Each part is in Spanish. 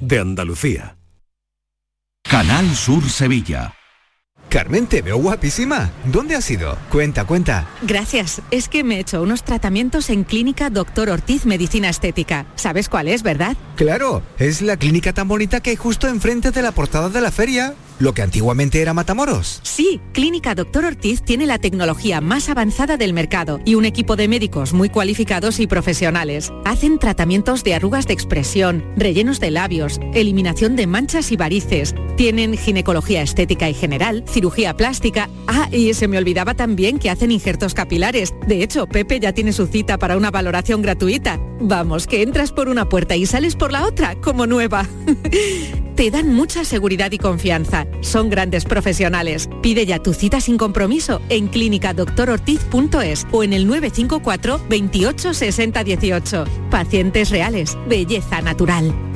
de Andalucía. Canal Sur Sevilla. Carmen, te veo guapísima. ¿Dónde has ido? Cuenta, cuenta. Gracias. Es que me he hecho unos tratamientos en Clínica Doctor Ortiz Medicina Estética. ¿Sabes cuál es, verdad? Claro, es la clínica tan bonita que hay justo enfrente de la portada de la feria. Lo que antiguamente era Matamoros. Sí, Clínica Doctor Ortiz tiene la tecnología más avanzada del mercado y un equipo de médicos muy cualificados y profesionales. Hacen tratamientos de arrugas de expresión, rellenos de labios, eliminación de manchas y varices. Tienen ginecología estética y general, cirugía plástica. Ah, y se me olvidaba también que hacen injertos capilares. De hecho, Pepe ya tiene su cita para una valoración gratuita. Vamos, que entras por una puerta y sales por la otra, como nueva. Te dan mucha seguridad y confianza. Son grandes profesionales. Pide ya tu cita sin compromiso en clínicadoctorortiz.es o en el 954 28 60 18. Pacientes reales. Belleza natural.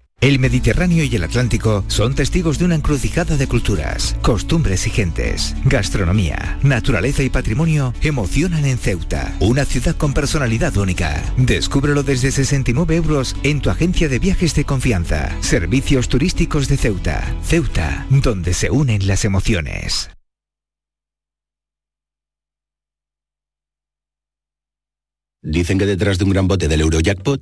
El Mediterráneo y el Atlántico son testigos de una encrucijada de culturas, costumbres y gentes. Gastronomía, naturaleza y patrimonio emocionan en Ceuta, una ciudad con personalidad única. Descúbrelo desde 69 euros en tu agencia de viajes de confianza. Servicios turísticos de Ceuta. Ceuta, donde se unen las emociones. Dicen que detrás de un gran bote del Eurojackpot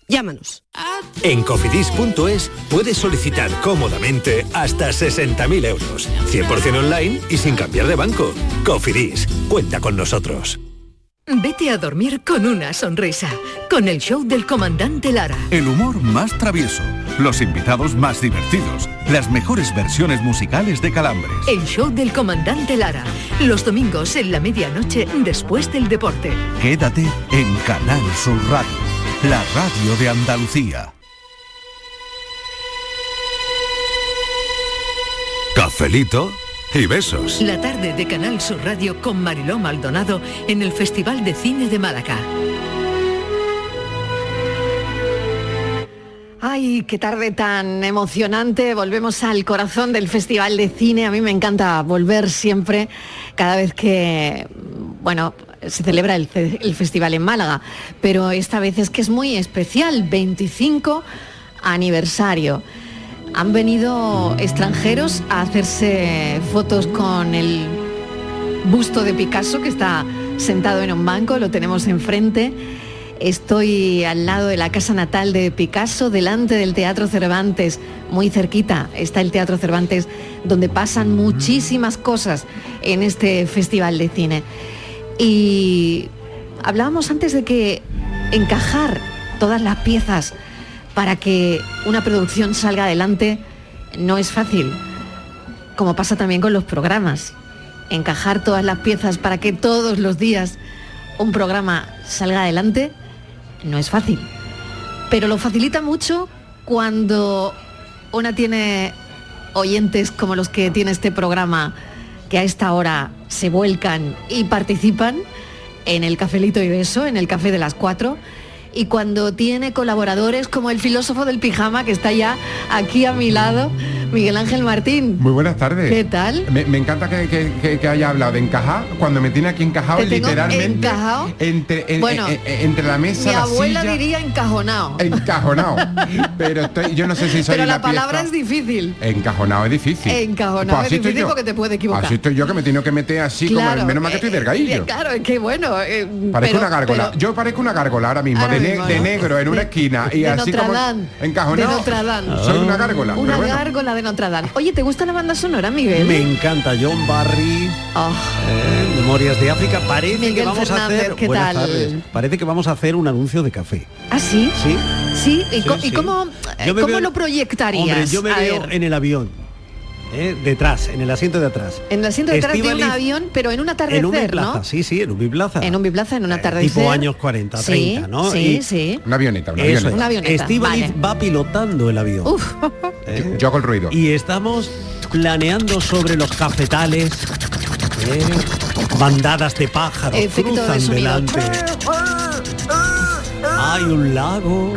Llámanos. En cofidis.es puedes solicitar cómodamente hasta 60.000 euros, 100% online y sin cambiar de banco. Cofidis, cuenta con nosotros. Vete a dormir con una sonrisa, con el show del comandante Lara. El humor más travieso, los invitados más divertidos, las mejores versiones musicales de Calambres. El show del comandante Lara, los domingos en la medianoche después del deporte. Quédate en Canal Sur Radio, la radio de Andalucía. Cafelito y besos. La tarde de Canal Sur Radio con Mariló Maldonado en el Festival de Cine de Málaga. Ay, qué tarde tan emocionante. Volvemos al corazón del Festival de Cine. A mí me encanta volver siempre, cada vez que, bueno, se celebra el, el festival en Málaga. Pero esta vez es que es muy especial, 25 aniversario. Han venido extranjeros a hacerse fotos con el busto de Picasso que está sentado en un banco, lo tenemos enfrente. Estoy al lado de la casa natal de Picasso, delante del Teatro Cervantes, muy cerquita está el Teatro Cervantes, donde pasan muchísimas cosas en este festival de cine. Y hablábamos antes de que encajar todas las piezas para que una producción salga adelante no es fácil, como pasa también con los programas. Encajar todas las piezas para que todos los días un programa salga adelante no es fácil. Pero lo facilita mucho cuando una tiene oyentes como los que tiene este programa, que a esta hora se vuelcan y participan en el cafelito y beso, en el café de las cuatro. Y cuando tiene colaboradores como el filósofo del pijama que está ya aquí a mi lado, Miguel Ángel Martín. Muy buenas tardes. ¿Qué tal? Me, me encanta que, que- que- que haya hablado de encajar cuando me tiene aquí encajado ¿Te tengo literalmente encajado? Entre, en- Bueno, en- en- entre la mesa, Mi la abuela silla, diría encajonado. encajonado. Pero estoy- yo no sé si soy Pero la, la, palabra es difícil. Encajonado es difícil. Encajonado Pues es difícil yo. porque te puede equivocar. Así estoy yo que me tengo que meter así Claro, como menos mal que estoy eh, delgadillo. eh, Claro, es que bueno. eh, Parezco pero- una gárgola. pero- Yo parezco una gárgola ahora mismo, Ahora ne- de negro en una esquina y de así Notre como Dame. encajonado. De Notre Dame. Soy una gárgola. Una bueno. gárgola de Notre Dame. Oye, ¿te gusta la banda sonora, Miguel? Me encanta John Barry, Oh, eh, Memorias de África. Parece Miguel que vamos Fernández, a hacer. ¿qué Buenas tal? tardes. Parece que vamos a hacer un anuncio de café. ¿Ah, sí? ¿Sí? Sí, ¿y, Sí, co- y sí. cómo, Yo me cómo veo- lo proyectarías? Hombre, yo me A veo ver, en el avión. Eh, detrás, en el asiento de atrás. en el asiento detrás de un avión, pero en un atardecer, En un biplaza, ¿no? sí, sí, en un biplaza. En un biplaza, en un atardecer. tipo años 40, Sí, 30, ¿no? Sí, Y- sí. Una avioneta, una avioneta. es. Una avioneta, Estíbaliz vale. va pilotando el avión. Uf, ¿eh? Yo hago el ruido. Y estamos planeando sobre los cafetales. ¿eh? Bandadas de pájaros Efecto de cruzan sonido. delante. Hay un lago.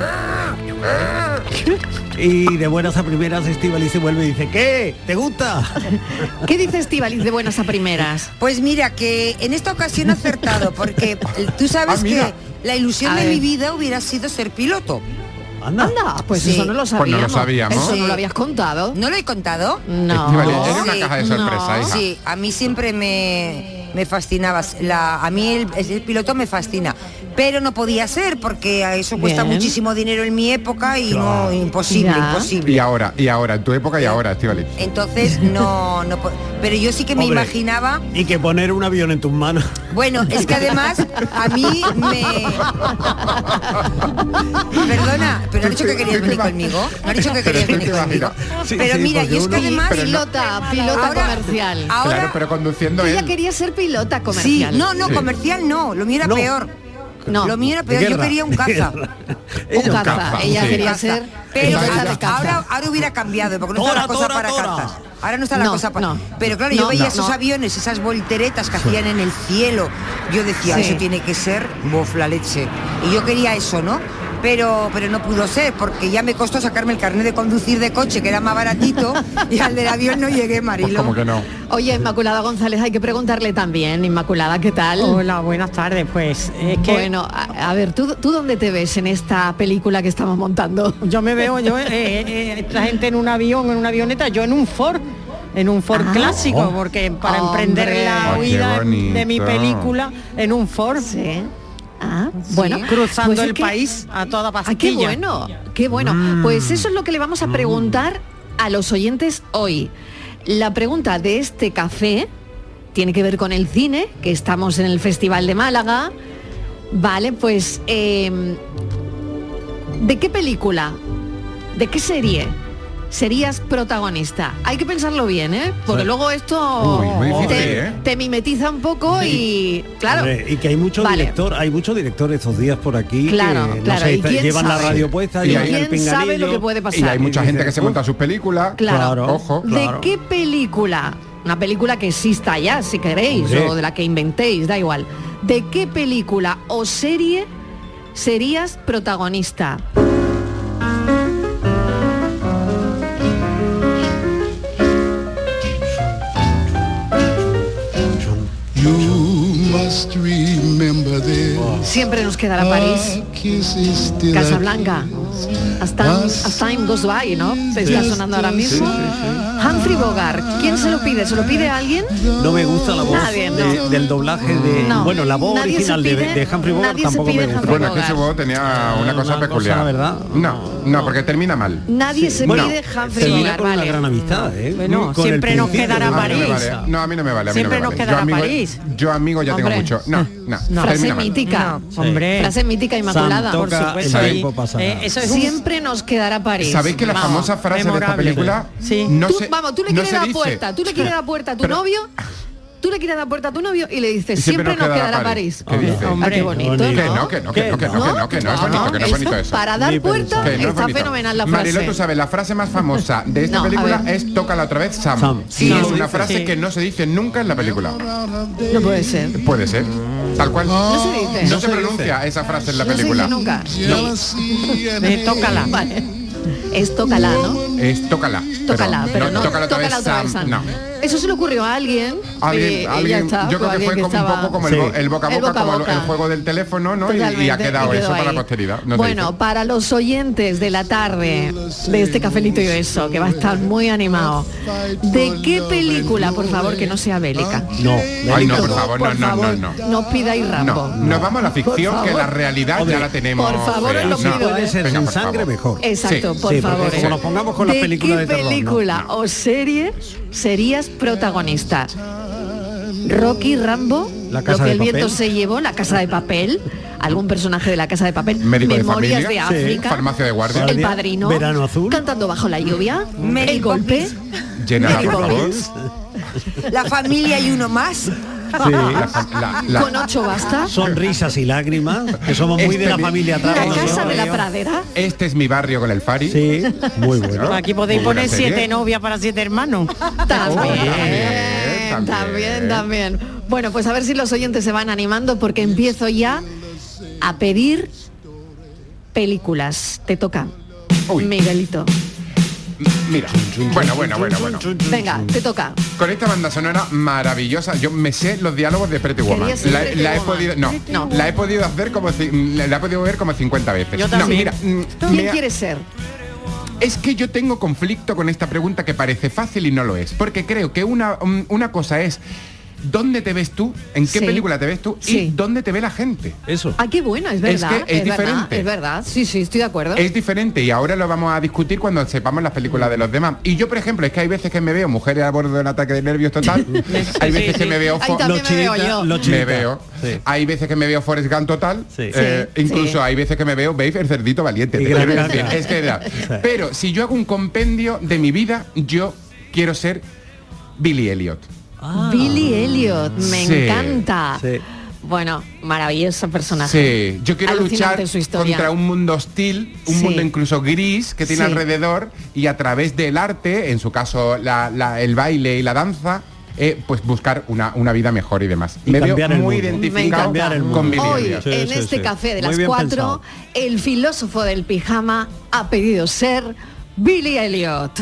Y de buenas a primeras Estíbaliz se vuelve y dice, ¿qué? ¿Te gusta? ¿qué dice Estivaliz de buenas a primeras? Pues mira, que en esta ocasión ha acertado, porque tú sabes Ah, mira. que la ilusión A de ver. mi vida hubiera sido ser piloto. Anda. Anda, pues Sí. eso no lo Pues no sabíamos. lo sabíamos. Eso no lo habías contado. ¿No lo he contado? No. Eres una Sí. caja de sorpresa, No. hija. Sí, a mí siempre me, me fascinaba. La, a mí el, el piloto me fascina. Pero no podía ser porque a eso cuesta Bien. muchísimo dinero en mi época y no, imposible, Ya. imposible. Y ahora, y ahora, en tu época y ahora, Estivaliz. Entonces no, no Pero yo sí que me Hombre. imaginaba Y que poner un avión en tus manos. Bueno, es que además a mí me... Perdona, pero has dicho que querías venir conmigo. No has dicho que Pero querías venir conmigo. Sí, Pero sí, mira, yo es que además... No- Pilota, pilota Ahora- comercial. Ahora... Claro, pero conduciendo Ella él. quería ser pilota Sí, comercial. no, no, Sí. comercial no, lo mío era No. peor. No. Lo mío era peor, yo quería un caza. Un caza. caza, Ella sí. quería ser Pero pilota ahora, ahora hubiera cambiado, porque no está Tora, la cosa tora, para tora. cazas. Ahora no está la No, cosa para... no. Pero claro, No, yo veía no, esos no. aviones, esas volteretas que hacían en el cielo. Yo decía, Sí. eso tiene que ser bof la leche. Y yo quería eso, ¿no? Pero, pero no pudo ser, porque ya me costó sacarme el carnet de conducir de coche, que era más baratito, y al del avión no llegué, Pues Marilo. como que no. Oye, Inmaculada González, hay que preguntarle también. Inmaculada, ¿qué tal? Hola, buenas tardes. Pues es que Bueno, a, a ver, ¿tú, ¿tú dónde te ves en esta película que estamos montando? yo me veo, yo, eh, eh, esta gente en un avión, en una avioneta, yo en un Ford, en un Ford Ah. clásico, Oh. porque para Hombre. emprender la qué huida de mi película en un Ford. Sí. Ah, bueno, cruzando pues es el que- país a toda Ah, pastilla. qué bueno, qué bueno. Mm. Pues eso es lo que le vamos a preguntar a los oyentes hoy. La pregunta de este café tiene que ver con el cine, que estamos en el Festival de Málaga. Vale, pues eh, ¿de qué película? ¿De qué serie? Serías protagonista. Hay que pensarlo bien, ¿eh? Porque Sí. luego esto Uy, muy difícil, te, ¿eh? te mimetiza un poco y claro. Y que hay mucho Vale. director, hay muchos directores estos días por aquí Claro, que no claro, sé, ¿y llevan la radio puesta, Y hay- el ¿Quién sabe lo que puede Y pasar? hay mucha Y gente dice, que se monta sus películas. Claro. Ojo. ¿De Claro. qué película? Una película que exista ya, si queréis, Hombre. o de la que inventéis, da igual. ¿De qué película o serie serías protagonista? you. Siempre nos quedará París, Casablanca. As time, as time goes by, ¿no? Se está sonando ahora mismo. Humphrey Bogart, ¿quién se lo pide? ¿Se lo pide a alguien? No me gusta la voz Nadie, no. de- del doblaje de No. bueno la voz Nadie original de, pide- de Humphrey Bogart tampoco me gusta. Humphrey Bueno, es que su voz tenía una cosa una cosa, peculiar. ¿verdad? No, no, porque termina mal. Nadie se Bueno, pide Humphrey termina Bogart, con una vale. gran amistad, ¿eh? Bueno, siempre nos quedará de- París. No, a mí no me vale. A mí Siempre no me nos vale. quedará yo amigo, París. Yo amigo ya Hombre. tengo mucho. No, no. Frase mítica. Hombre. Frase mítica inmaculada. Por supuesto. el y- tiempo pasa. eh, eso es un- Siempre nos quedará París. ¿Sabéis que la Vamos. famosa frase de esta película Sí. no Tú- se, vamos, tú le no quieres dice? puerta, tú le quieres dar puerta a tu Pero- novio, tú le quieres dar puerta a tu novio y le dices, siempre siempre, nos nos quedará París. París. ¿Qué dice? Ah, Hombre, qué bonito. Que ¿no? no, que no, que no, que no, que no, que no, es bonito, que no es bonito eso. Para dar puerta está fenomenal la frase. Mariló, tú sabes, la frase más famosa de esta película es tócala otra vez Sam. Sí, es una frase Sí. que no se dice nunca en la película. No puede ser. Puede ser. Tal cual. No se dice. No se pronuncia esa frase en la No se película. dice nunca. Tócala. Vale. Es tócala, ¿no? Es tócala. Tócala, pero no, tócala otra vez, Sam. No. Eso se le ocurrió a alguien. Alguien, y- y ya alguien- está, yo creo que fue como un estaba- poco como el, bo- el boca a El boca, como el- boca. el juego del teléfono, ¿no? Y- Y, ha quedado y eso para la posteridad. no bueno, dice. para los oyentes de la tarde de este cafelito y beso, que va a estar muy animado, ¿de qué película, por favor, que no sea bélica? No, Ay, no, por No, favor, no, no, no, no. No pidáis Rambo. No, nos vamos a la ficción, que la realidad ya la tenemos. por favor, os lo pido, ¿eh? ser sin sangre mejor. Exacto, por favor. como nos pongamos con las ¿De películas qué de película o serie serías protagonista? Rocky Rambo, La Casa lo que de el viento Papel. se llevó, la casa de papel, algún personaje de la casa de papel, Médico Memorias de, familia, África, farmacia de guardia. El padrino, Verano azul. cantando bajo la lluvia, el golpe, por favor. La familia y uno más. La la- la- con ocho basta, Sonrisas y lágrimas, que somos muy de Este la mi- familia la atrás. casa de la pradera, Este es mi barrio con el Fari. Sí, muy bueno. Aquí podéis Muy poner siete novias para siete hermanos. también, también. también, también. Bueno, pues a ver si los oyentes se van animando porque empiezo ya a pedir películas. Te toca, Uy. Miguelito. Mira, bueno, bueno, bueno, bueno. Venga, te toca. Con esta banda sonora maravillosa, yo me sé los diálogos de Pretty Woman. La, Pretty la he podido, no, No. la he podido hacer como, la he podido ver como 50 veces. Yo No, mira, mm, ¿Quién me ha- quieres ser? Es que yo tengo conflicto con esta pregunta que parece fácil y no lo es. Porque creo que una, um, una cosa es dónde te ves tú, en qué Sí. película te ves tú Sí. y dónde te ve la gente. Eso. Ah, qué buena, es verdad. que es verdad, diferente. es verdad. Sí, sí, estoy de acuerdo. Es diferente y ahora lo vamos a discutir cuando sepamos las películas de los demás. Y yo, por ejemplo, es que hay veces que me veo mujeres a bordo de un ataque de nervios total. hay veces que me veo... Ahí también me veo yo. Me veo. Sí. Hay veces que me veo Forrest Gump total. Sí. eh, Sí, incluso sí. hay veces que me veo Babe el cerdito valiente. Decir, es que era. Pero si yo hago un compendio de mi vida, yo quiero ser Billy Elliot. Billy Elliot, me Sí, encanta. sí. Bueno, maravilloso personaje. Sí, yo quiero Alucinante luchar su historia. contra un mundo hostil, un Sí. mundo incluso gris que tiene Sí. alrededor y a través del arte, en su caso la- la- el baile y la danza, eh, pues buscar una, una vida mejor y demás. Y Me veo cambiar el muy mundo. Identificado con Billy Hoy. Sí, en sí, este sí. café de Muy las cuatro, pensado. el filósofo del pijama ha pedido ser Billy Elliot.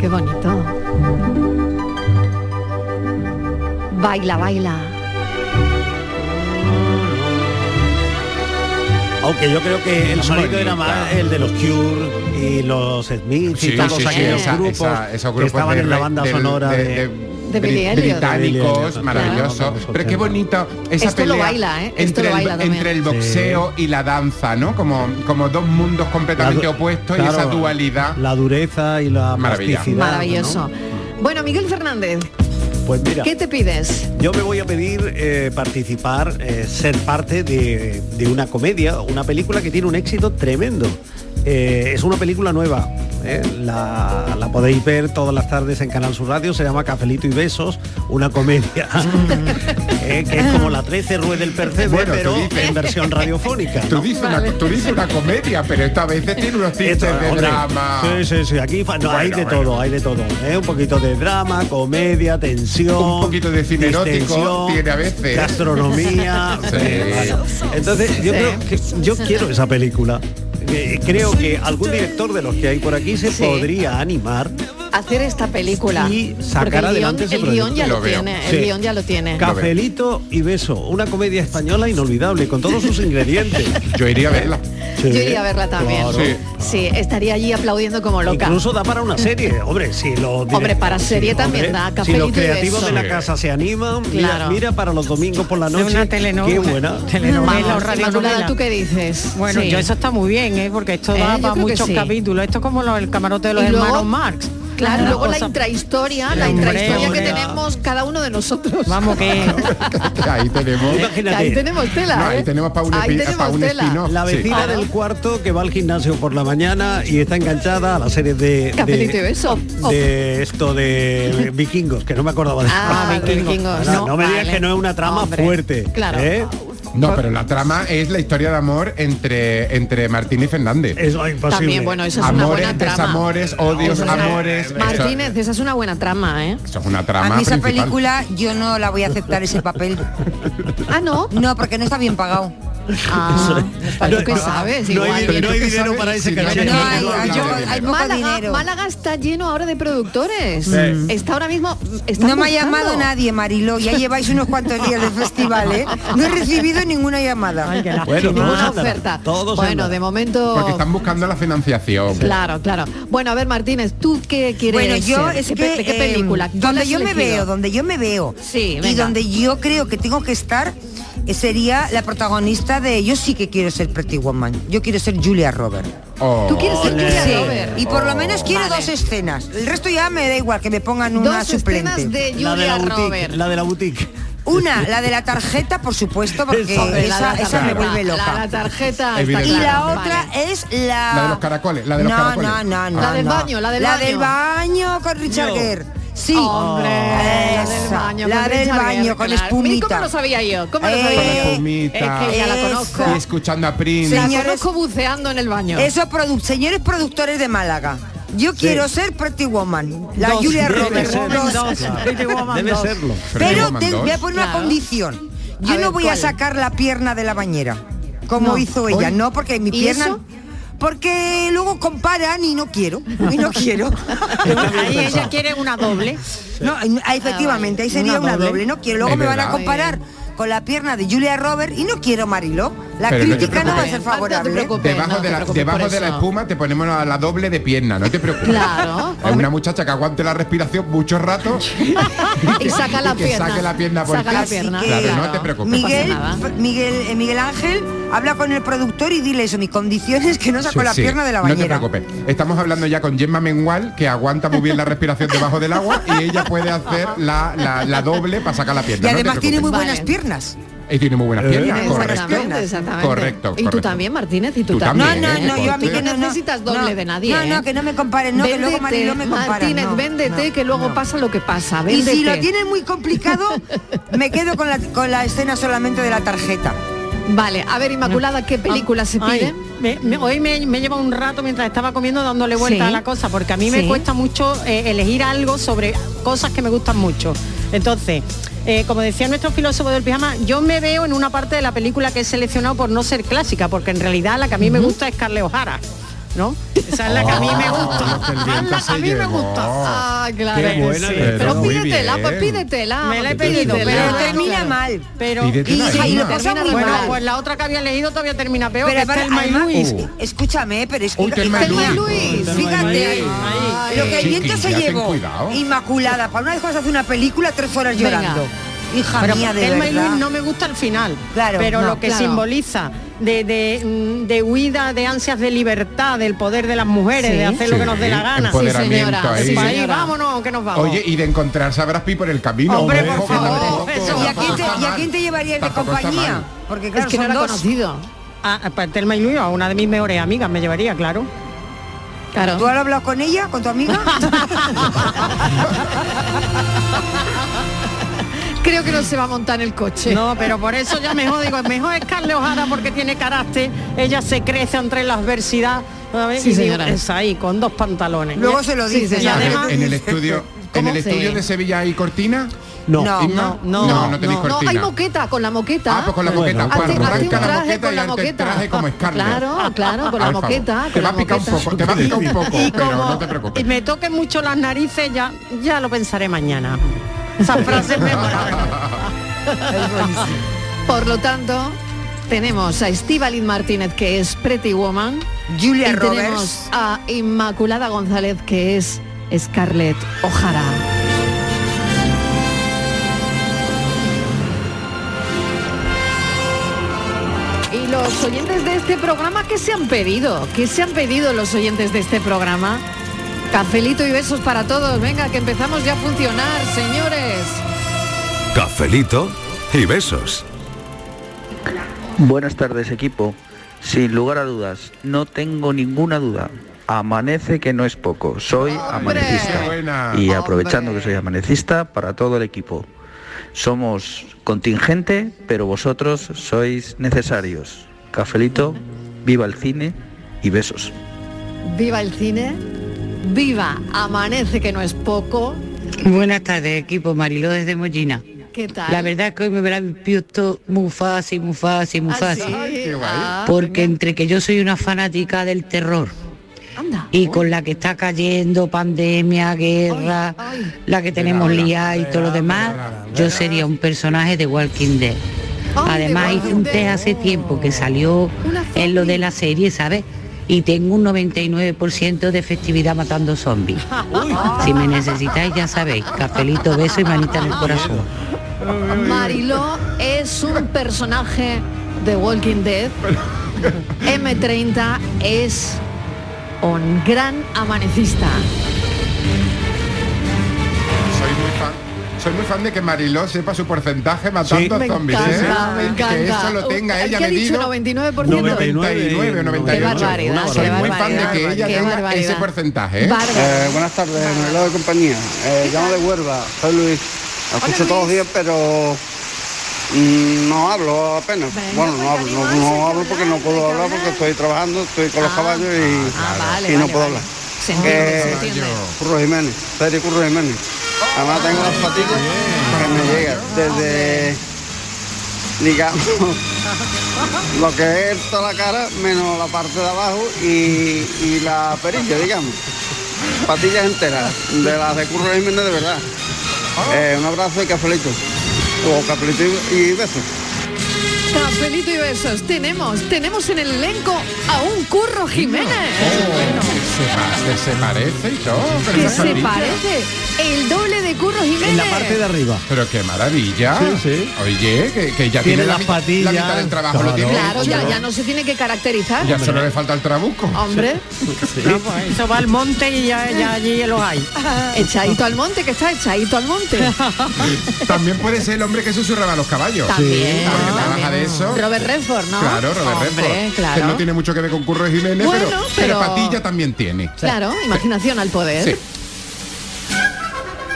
Qué bonito. Baila, baila. Aunque yo creo que el sonido era más el de los Cure y los Smiths y todos sí, aquellos grupos esa- esos que grupos estaban de en la banda del- sonora de- de, de- De Billy bri- Elliot. británicos, maravilloso. claro, Pero qué bonito esa Esto lo pelea baila, ¿eh? Esto entre, lo el, baila también. entre el boxeo y la danza, ¿no? Como, como dos mundos completamente opuestos y esa dualidad. La dureza y la Maravilla. plasticidad, Maravilloso. ¿no? Bueno, Miguel Fernández, Pues mira, ¿qué te pides? yo me voy a pedir eh, participar, eh, ser parte de, de una comedia, una película que tiene un éxito tremendo. Eh, es una película nueva. eh, La, la podéis ver todas las tardes en Canal Sur Radio. Se llama Cafelito y Besos, una comedia eh, que es como la 13 Rueda del Percebe, Bueno, pero dices- en versión radiofónica. Tú ¿no? dices, una, tú dices una comedia, pero esta veces tiene unos tintes Esto, de hombre, drama. Sí, sí, sí. Aquí hay de bueno. todo, hay de todo. ¿eh? Un poquito de drama, comedia, tensión. Un poquito de cine erótico tiene a veces. Gastronomía. Sí. eh, bueno. Entonces, yo creo que yo quiero esa película. Creo que algún director de los que hay por aquí se podría animar Hacer esta película. Y sacar el guion, adelante ese el guion ya lo, Lo veo. tiene. Sí. El guion ya lo tiene. Cafelito y beso, una comedia española inolvidable con todos sus ingredientes. Yo iría a verla. Sí, Yo iría a verla también. claro. Sí. Sí, estaría allí aplaudiendo como loca. Incluso da para una serie, hombre, si los Hombre, para serie también da, Si cafelito los y creativos beso. de la Sí. casa se animan, mira, Claro. mira para los domingos por la Es noche. una telenovela. Qué buena. Telenovela Vamos, ¿tú qué dices? Bueno, Sí. yo eso está muy bien, ¿eh? porque esto Eh, da para muchos sí. capítulos. Esto es como lo- el camarote de los hermanos Marx. Claro, Una luego la intrahistoria, la Hombre, intrahistoria que hombre. tenemos cada uno de nosotros. Vamos que ahí tenemos. Imagínate. ahí tenemos tela. No, ahí ¿eh? tenemos para un, Ahí tenemos pa' un tela. spin-off. La vecina del cuarto que va al gimnasio por la mañana y está enganchada a la serie de, de, beso. de esto de vikingos, que no me acordaba de Ah, vikingos. no, me digas vale. que no es una trama Hombre, fuerte. Claro. ¿eh? No, pero la trama es la historia de amor entre, entre Martín y Fernández. Eso es imposible. También, bueno, eso es una amores, buena trama. desamores, odios, Eso es- amores. Martínez, esa es una buena trama, ¿eh? Eso es una trama A mí esa principal. película yo no la voy a aceptar ese papel. Ah, no. No, porque no está bien pagado. Ah, No, ¿tú qué no, sabes? no hay- Igual. no hay dinero para ese caché. No hay, hay- Yo- hay poco Málaga, dinero. Málaga está lleno ahora de productores. Sí. Está ahora mismo. están No me ha llamado nadie, Marilo. Ya lleváis unos cuantos días de festival, ¿eh? No he recibido ninguna llamada. Bueno, Ninguna oferta. todos bueno, de momento. Porque están buscando la financiación. Claro, claro. Bueno, a ver, Martínez, ¿tú qué quieres Bueno, yo ser? es ¿Qué que pe- ¿De qué eh, película? ¿Cuál donde yo me veo, donde yo me veo Sí, y donde yo creo que tengo que estar eh, sería la protagonista de yo sí que quiero ser Pretty Woman. Yo quiero ser Julia Roberts. Oh. ¿Tú quieres ser Julia Sí, Roberts? y por lo menos quiero Vale. dos escenas. El resto ya me da igual que me pongan una Dos suplente. escenas de La de la Julia boutique. Roberts. La de la boutique. Una, la de la tarjeta, por supuesto, porque la esa, de la esa me tarjeta, vuelve loca. La, la tarjeta está y la otra Vale. es la... La de los caracoles, la de los no, caracoles. No, no, no, La del no. baño, la del La baño. del baño con Richard Yo. Gere. Sí. Hombre, la del Esa, baño. La con del baño con claro. espumita. ¿Cómo lo sabía yo? ¿Cómo lo Eh, sabía Con yo? espumita. Es que ya la Eso. conozco. Y escuchando a Prince. La Señores- conozco buceando en el baño. Esos produ- señores productores de Málaga. Yo quiero ser Pretty Woman. La Dos, Julia Roberts. ser. dos. Debe serlo. Pero te- voy a poner una condición. Yo A no ver, voy a sacar la pierna de la bañera, como No. hizo ella. No, porque mi ¿Y pierna... eso? Porque luego comparan y no quiero. Y no quiero. Ahí ella quiere una doble. No, ah, efectivamente, ahí sería Una una doble. No quiero. Luego me van a comparar con la pierna de Julia Roberts y no quiero Marilo. La Pero crítica no va a ser preocupes. No te favorable. Debajo, no de la, debajo de espuma te ponemos a la doble de pierna, no te preocupes. Claro. Es una muchacha que aguante la respiración mucho rato Y saca la y que pierna. saque la pierna por Saca la pierna. Claro, no te preocupes. Miguel. Miguel, eh, Miguel Ángel, habla con el productor y dile eso, mi condición es que no saco Sí, la sí, pierna de la No te bañera. preocupes. Estamos hablando ya con Gemma Mengual, que aguanta muy bien la respiración debajo del agua y ella puede hacer la, la- la doble para sacar la y pierna. no te además tiene muy buenas Vale. piernas. Y tiene muy buenas Eh, piernas, correcto. Exactamente, exactamente. Correcto, Y tú correcto. también, Martínez, y tú, Tú también. No, no, no, yo a mí que no necesitas doble no. de nadie. No, no, ¿eh? que no me comparen, no, que luego Mariló me compara. Martínez, no, véndete, no, que luego no. pasa lo que pasa. Y si lo tienen muy complicado, me quedo con la, con la escena solamente de la tarjeta. Vale, a ver, Inmaculada, ¿qué película se Ay, pide? me- me- hoy me, me lleva un rato mientras estaba comiendo dándole vuelta Sí. a la cosa, porque a mí Sí. me cuesta mucho eh, elegir algo sobre cosas que me gustan mucho. Entonces, eh, como decía nuestro filósofo del pijama, yo me veo en una parte de la película que he seleccionado por no ser clásica, porque en realidad la que a mí me gusta es Carle O'Hara. ¿No? Esa es la que a mí me gusta. La que a mí me gusta. Ah, claro. Qué que buena sí. elección. Pero Muy pídetela, bien. pues pídetela. Me la he pídetela. pedido, Pero Ah, termina claro. mal. Pero Pídetela, y- y Emma. lo pasa muy bueno, mal. pues la otra que había elegido todavía termina peor, Pero que es para- Thelma y además, Luis. es- escúchame, pero es que y. Luis, fíjate, Ahí, lo que el viento se llevó, inmaculada, para una vez cuando se hace una película, tres horas Venga. llorando. Hija Pero mía, de Thelma y. Luis no me gusta el final. Claro, pero no, lo que claro. simboliza de, de, mm, de huida, de ansias de libertad, del poder de las mujeres, Sí. de hacer lo que nos dé la Sí, gana. empoderamiento señora, ahí. sí, Pues ahí señora. vámonos, que nos vamos. Oye, y de encontrarse a Brad Pitt por el camino. Hombre, por favor, tampoco- eso. ¿Y a quién te, y a quién llevarías de compañía? Porque claro, es que no son dos. conocido. Ah, pues Thelma y Luis, a una de mis mejores amigas me llevaría, claro. Claro. ¿Tú has hablado con ella, con tu amiga? Creo que no se va a montar en el coche. No, pero por eso ya mejor digo, mejor es Carle O'Hara porque tiene carácter, ella se crece entre la adversidad. ¿sabes? Sí, y digo, es ahí, con dos pantalones. Luego se lo Sí. Y además- en el estudio, en el estudio de Sevilla hay cortina. No. No. No, no, no, hay moqueta, con la moqueta. Ah, pues con la Bueno, moqueta. arranca la traje moqueta y traje como Scarlett. Claro, claro, con la moqueta, Te va la a picar un poco, te va a picar un poco, y pero como no te preocupes. y me toquen mucho las narices, ya, ya lo pensaré mañana. Esa frase es memorable. Por lo tanto, tenemos a Estíbaliz Martínez, que es Pretty Woman. Julia y Roberts. tenemos a Inmaculada González, que es Scarlett O'Hara. Y los oyentes de este programa, ¿qué se han pedido? ¿Qué se han pedido los oyentes de este programa? Cafelito y besos para todos. Venga, que empezamos ya a funcionar, señores. Cafelito y besos. Buenas tardes equipo. Sin lugar a dudas, no tengo ninguna duda. Amanece que no es poco. Soy amanecista. Y aprovechando que soy amanecista para todo el equipo. Somos contingente, pero vosotros sois necesarios. Cafelito, viva el cine y besos. Viva el cine, viva Amanece que no es poco. Buenas tardes, equipo Mariló desde Mollina. ¿Qué tal? La verdad es que hoy me visto muy fácil, muy fácil, muy ¿Ah, fácil. sí? Ah, Porque entre que yo soy una fanática del terror y con la que está cayendo pandemia, guerra, la que tenemos liada y todo lo demás, yo sería un personaje de Walking Dead. Además hice un test hace tiempo que salió en lo de la serie, ¿sabes? Y tengo un 99% de efectividad matando zombies. Si me necesitáis ya sabéis, cafelito, beso y manita en el corazón. Mariló es un personaje de Walking Dead. M30 es un gran amanecista. Soy muy fan. Soy muy fan de que Mariló sepa su porcentaje matando Me zombies. encanta, ¿eh? me encanta. Que eso lo tenga ¿El ella que ha dicho medido. 99%? 99 o 98. Qué barbaridad, Soy qué muy fan de que ella qué tenga barbaridad. ese porcentaje. ¿eh? Bárbaro. buenas tardes, Mariló de compañía. Eh, llamo de Huelva, soy Luis. Lo escucho todos los días, pero no hablo apenas. bueno, no hablo, no, no hablo porque no puedo hablar porque estoy trabajando, estoy con los caballos y, vale, y no vale, puedo vale. hablar. Se entiende, Eh, se entiende. Curro Jiménez, serie Curro Jiménez. Además tengo las patillas que me llegan desde, digamos, lo que es toda la cara menos la parte de abajo y, y la perilla, digamos. Patillas enteras, de las de Curro Jiménez de verdad. Eh, un abrazo y cafelito. O cafelito y, y besos. Cafelito y besos. Tenemos, tenemos en el elenco a un Curro Jiménez. Se, pa- que se parece y todo. pero Que se parece el doble de Curro Jiménez. En la parte de arriba. Pero qué maravilla. Sí, sí. Oye, que, que ya Tiene tiene, la, las mitad- patillas. la mitad del trabajo lo tiene. Claro, ya, ya no se tiene que caracterizar. Ya solo le falta el trabuco. Hombre, No, pues eso va al monte y ya, ya allí los hay. echadito al monte, que está echadito al monte. También puede ser el hombre que susurraba a los caballos. También, Porque trabaja también. Eso. Robert Redford, ¿no? Claro, Robert Hombre, Redford. claro. Que no tiene mucho que ver con Curro Jiménez, Bueno, pero, pero- pero Patilla también tiene. Claro, imaginación al poder. Sí.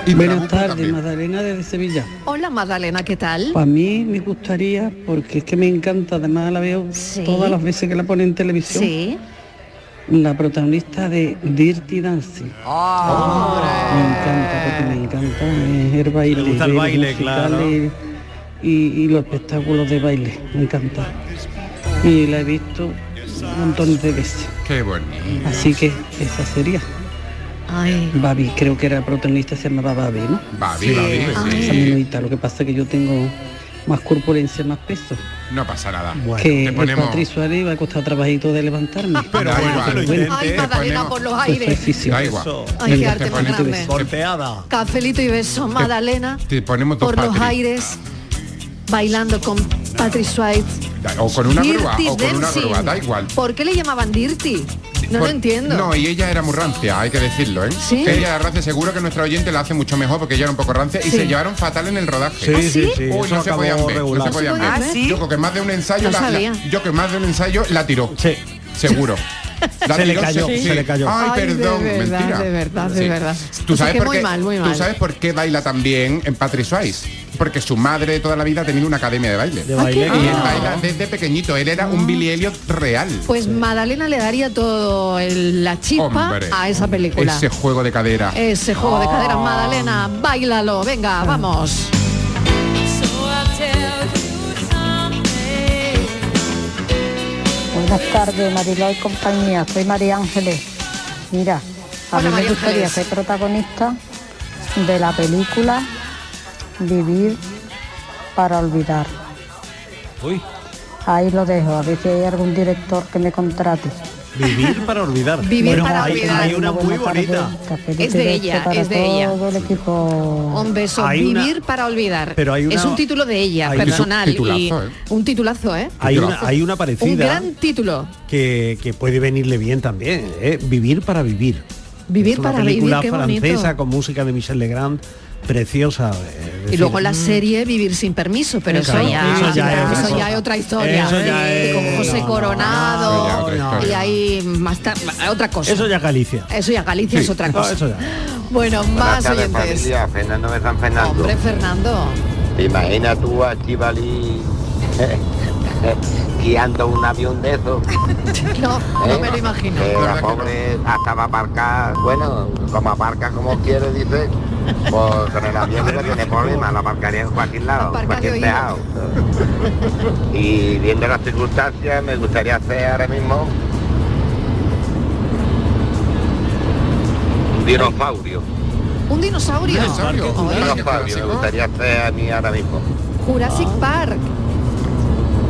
Y Buenas tardes. Magdalena desde Sevilla. Hola Magdalena, ¿qué tal? Para mí me gustaría, porque es que me encanta, además la veo todas las veces que la ponen en televisión, Sí. la protagonista de Dirty Dancing. Me encanta, porque me encanta es el baile. gusta el baile, claro. Y, y los espectáculos de baile, me encanta. Y la he visto un montón de veces. Qué bonito. Así que esa sería. Ay. Babi, creo que era protagonista, se llamaba Babi, ¿no? Babi, Sí. Babi, sí. Esa menudita, lo que pasa es que yo tengo más corpulencia, más peso. No pasa nada. que te el ponemos. Patricio Suárez va a costar trabajito de levantarme. Pero bueno, que lo intente. Ay, Magdalena por los aires. Da igual. Ay, qué arte más grande. Cafelito y beso, Magdalena. Te ponemos dos Por los aires, bailando con Patrick Swayze. O con una grúa, o con una grúa, da igual. ¿Por qué le llamaban Dirty? No lo entiendo. No, y ella era muy rancia, hay que decirlo, ¿eh? ¿Sí? Ella era rancia, seguro que nuestra oyente la hace mucho mejor porque ella era un poco rancia y se llevaron fatal en el rodaje. Sí, ¿Ah, sí? Uy, no se podían ver, no se podían ¿Se ver. ver? ¿Ah, sí? Yo creo que más de un ensayo, No la- la- sabía. yo que más de un ensayo la tiró. Sí. Seguro. La Se le cayó, se le cayó. Ay, Ay, de perdón, verdad, mentira. de verdad, de Sí. verdad. ¿Tú sea sabes, por muy qué, mal, muy ¿Tú sabes por qué baila también en Patrick Swayze? Porque su madre toda la vida ha tenido una academia de baile. De baile. Y él Ah. baila desde pequeñito. Él era un Billy Elliot real. Pues Magdalena le daría todo el- la chispa Hombre, a esa película. Ese juego de cadera. Ese juego de caderas, Magdalena, bailalo, venga, vamos. Buenas tardes, Mariló y compañía. Soy María Ángeles. Mira, a Hola, mí me gustaría Ángeles. ser protagonista de la película Vivir para olvidar. Uy, Ahí lo dejo, a ver si hay algún director que me contrate. Vivir para olvidar. Vivir Bueno, para hay, olvidar. hay una muy bonita. Es de ella, es de ella. Un beso, Hay una- vivir para olvidar. Pero hay una- es un título de ella, hay un personal. titulazo, y ¿eh? Un titulazo, ¿eh? Hay una, hay una parecida Un gran título. que, que puede venirle bien también. ¿eh? Vivir para vivir. Vivir Es una para vivir, película qué bonito. francesa con música de Michel Legrand, preciosa. eh, Y decir, luego la serie Vivir sin permiso, pero eso, Claro, ya, eso ya es eso otra ya es otra historia. Eso ya Sí, es- con José no, Coronado. no, no, no, y ahí más tar- otra cosa. Eso ya Galicia. Eso ya Galicia Sí. es otra No, cosa. eso ya. Bueno, más oyentes. Fernando de San Fernando. Hombre, Fernando. ¿Te imaginas tú a Chivali guiando un avión de esos? No, ¿Eh? no me lo imagino. Que la pobre acaba aparcar, bueno, como aparca como quiere, dice, pues con el avión no tiene problema, lo aparcaría en cualquier lado, en cualquier tejado. Y viendo las circunstancias, me gustaría hacer ahora mismo un dinosaurio. Un dinosaurio. Un dinosaurio, me gustaría hacer a mí ahora mismo. Jurassic Park.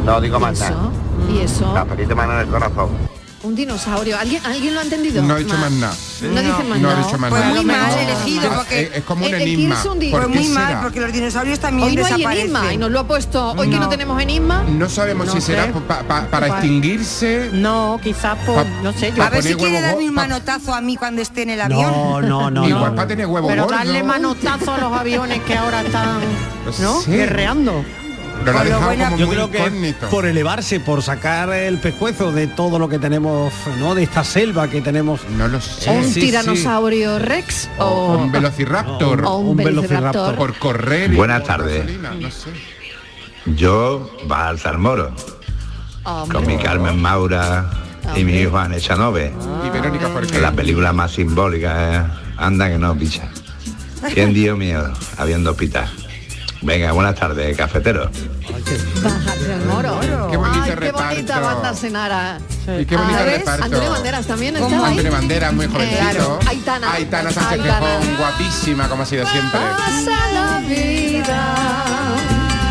No digo más nada. ¿Y eso? Mano en el corazón. Un dinosaurio. ¿Alguien, ¿alguien lo ha entendido? No he dicho más nada. No dice más No nada. he dicho más Pues nada. muy mal No, elegido, no, porque- es, es como un enigma. Kirby es un di- ¿Por Pues muy mal, porque los dinosaurios también Hoy no hay enigma y nos lo ha puesto. Hoy que no No. tenemos enigma. No sabemos No si será sé. pa- pa- para Pa- extinguirse. No, quizás por, Pa- no sé, yo. A ver si quiere huevo darme un pa- manotazo a mí cuando esté en el avión. No, no, no. Igual no, para no. tener huevo Pero gordo. darle manotazo a los aviones que ahora están, ¿no? Sí. Guerreando. Pero lo ha Con lo dejado buena- como Yo muy creo que incógnito. por elevarse, por sacar el pescuezo de todo lo que tenemos, ¿no? De esta selva que tenemos. No lo sé. un sí, sí. tiranosaurio rex o, Un velociraptor. o un velociraptor. Por correr. Buenas tardes. gasolina, No sé. Yo, Baal Salmoro, Hombre. con mi Carmen Maura y mi hijo Juan Echanove. Y Verónica Forqué. La película más simbólica es Anda que no picha. ¿Quién dio miedo habiendo hospital? Venga, buenas tardes, cafetero. Bájate al moro. Qué bonito Ay, qué bonita banda Senara. Y qué bonito reparto. Antonio Banderas también estaba ahí. Antonio Banderas, muy jovencito. Claro. Aitana. Aitana Sánchez guapísima como ha sido siempre. Pasa la vida.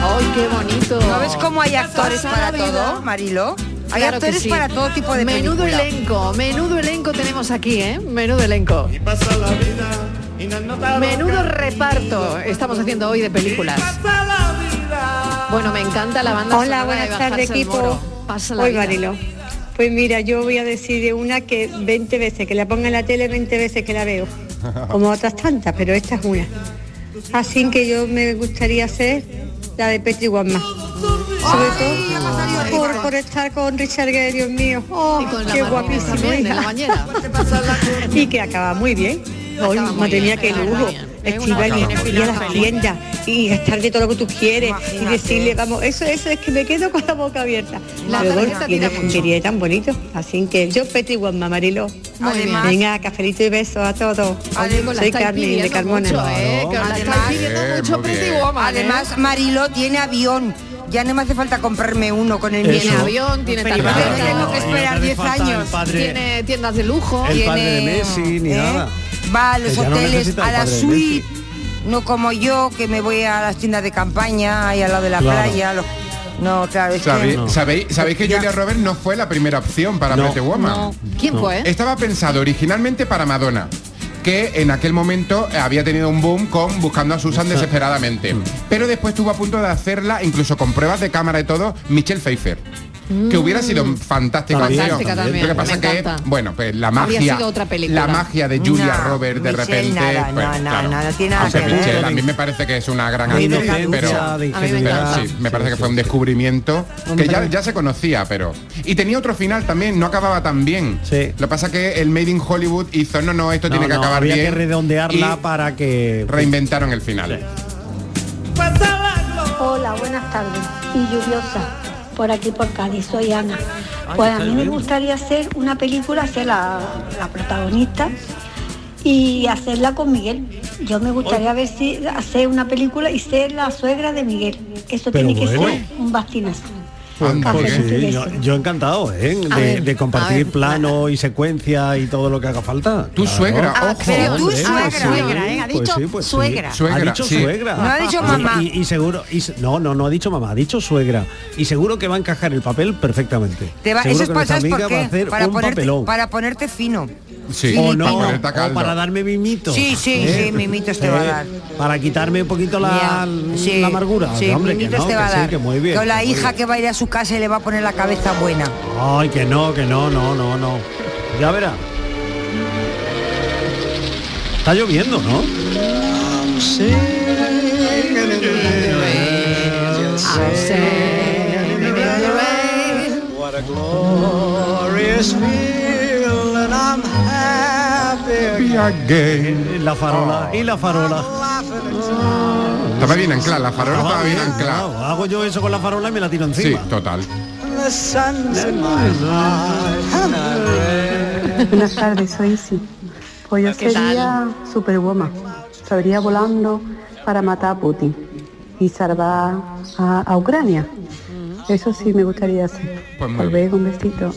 Ay, qué bonito. ¿No ves cómo hay actores Pasa para la vida. todo, Marilo? Hay Claro actores sí. para todo tipo de Menudo película. elenco, menudo elenco tenemos aquí, ¿eh? Menudo elenco. Menudo reparto estamos haciendo hoy de películas. Bueno, me encanta la banda. Hola, buenas tardes equipo. Pasa la Hoy vida. Marilo. Pues mira, yo voy a decir de una que 20 veces, que la ponga en la tele 20 veces que la veo, como otras tantas, pero esta es una. Así que yo me gustaría hacer la de Petri Guamma. Sobre todo por, por estar con Richard Gere, Dios mío. Oh, Y con la qué guapísimo. también, en la bañera. y que acaba muy bien. Muy madre mía, qué lujo. Estival y ir a las tiendas y gastarte todo lo que tú quieres y decirle, vamos, eso, eso es que me quedo con la boca abierta. La tarjeta tiene tan bonito. Así que yo Petri Guamma, Marilo. Muy bien. Además- Venga, cafelito y besos a todos. La Soy Carmen de Carmona. mucho, ¿eh? Que Además- mucho ¿eh? Además, Marilo tiene avión. Ya no me hace falta comprarme uno con el. Tiene avión, tiene tengo que esperar te 10 falta el años. padre- tiene tiendas de lujo. El padre de tiene, Messi, ni ¿eh? nada. Va a los no hoteles, necesita a la suite. No como yo, que me voy a las tiendas de campaña, ahí al lado de la Claro. playa. lo- No, claro, es ¿Sabéis, que... sabéis, sabéis que Ya. Julia Roberts no fue la primera opción para No. Pretty Woman? No. ¿Quién fue? Estaba pensado originalmente para Madonna, que en aquel momento había tenido un boom con Buscando a Susan desesperadamente. Pero después estuvo a punto de hacerla, incluso con pruebas de cámara y todo, Michelle Pfeiffer. Que hubiera sido opción. Fantástica también, Lo que pasa me que, bueno, pues la magia, sido otra película. la magia de Julia No, Roberts de Michelle repente, nada, pues, no, no, claro. no, no tiene nada Aunque que ver. Michelle a mí me parece que es una gran actriz, pero, me pero sí, me parece que fue un descubrimiento que ya, ya se conocía, pero. Y tenía otro final también, no acababa tan bien. Sí. Lo que pasa que el Made in Hollywood hizo, no, no, esto No, tiene que no, acabar había bien. que redondearla y para que reinventaron el final. Hola, buenas tardes. Y lluviosa, por aquí por Cádiz, soy Ana. Pues a mí me gustaría hacer una película, ser la, la protagonista y hacerla con Miguel. Yo me gustaría ver si hacer una película y ser la suegra de Miguel. Eso Pero tiene que bueno. ser un bastinazo. Que- con Sí, yo, yo encantado, ¿eh? De, ver, de a compartir plano y secuencia y todo lo que haga falta. Tu Claro. suegra, Ah, ojo. pero tú Hombre, suegra, pues ¿eh? Ha pues dicho sí, pues sí. suegra. Ha dicho sí. suegra. No ha dicho Y- mamá. Y, y seguro, y no, no, no ha dicho mamá, ha dicho suegra. Y seguro que va a encajar el papel perfectamente. Te va, Seguro eso es que para, nuestra ¿sabes por amiga va a qué? hacer Para un ponerte, papelón. para ponerte fino. Sí, o para no, o para darme mimitos. Sí, sí, sí, mimitos te va a dar. Para quitarme un poquito la, Ya, sí, la amargura. Sí, hombre, que mimitos no, te va que a sí, dar. que muy bien. Con la hija bien. que va a ir a su casa y le va a poner la cabeza buena. Ay, que no, que no, no, no, no. Ya verá. Está lloviendo, ¿no? La farola y la farola. Estaba bien anclada, la farola estaba bien anclada. Claro, hago yo eso con la farola y me la tiro Sí, encima. total. I read. Buenas tardes, soy Isi. Pues yo ¿Qué sería Superwoman. Saldría volando para matar a Putin y salvar a, a Ucrania. Eso sí me gustaría hacer. Pues un besito.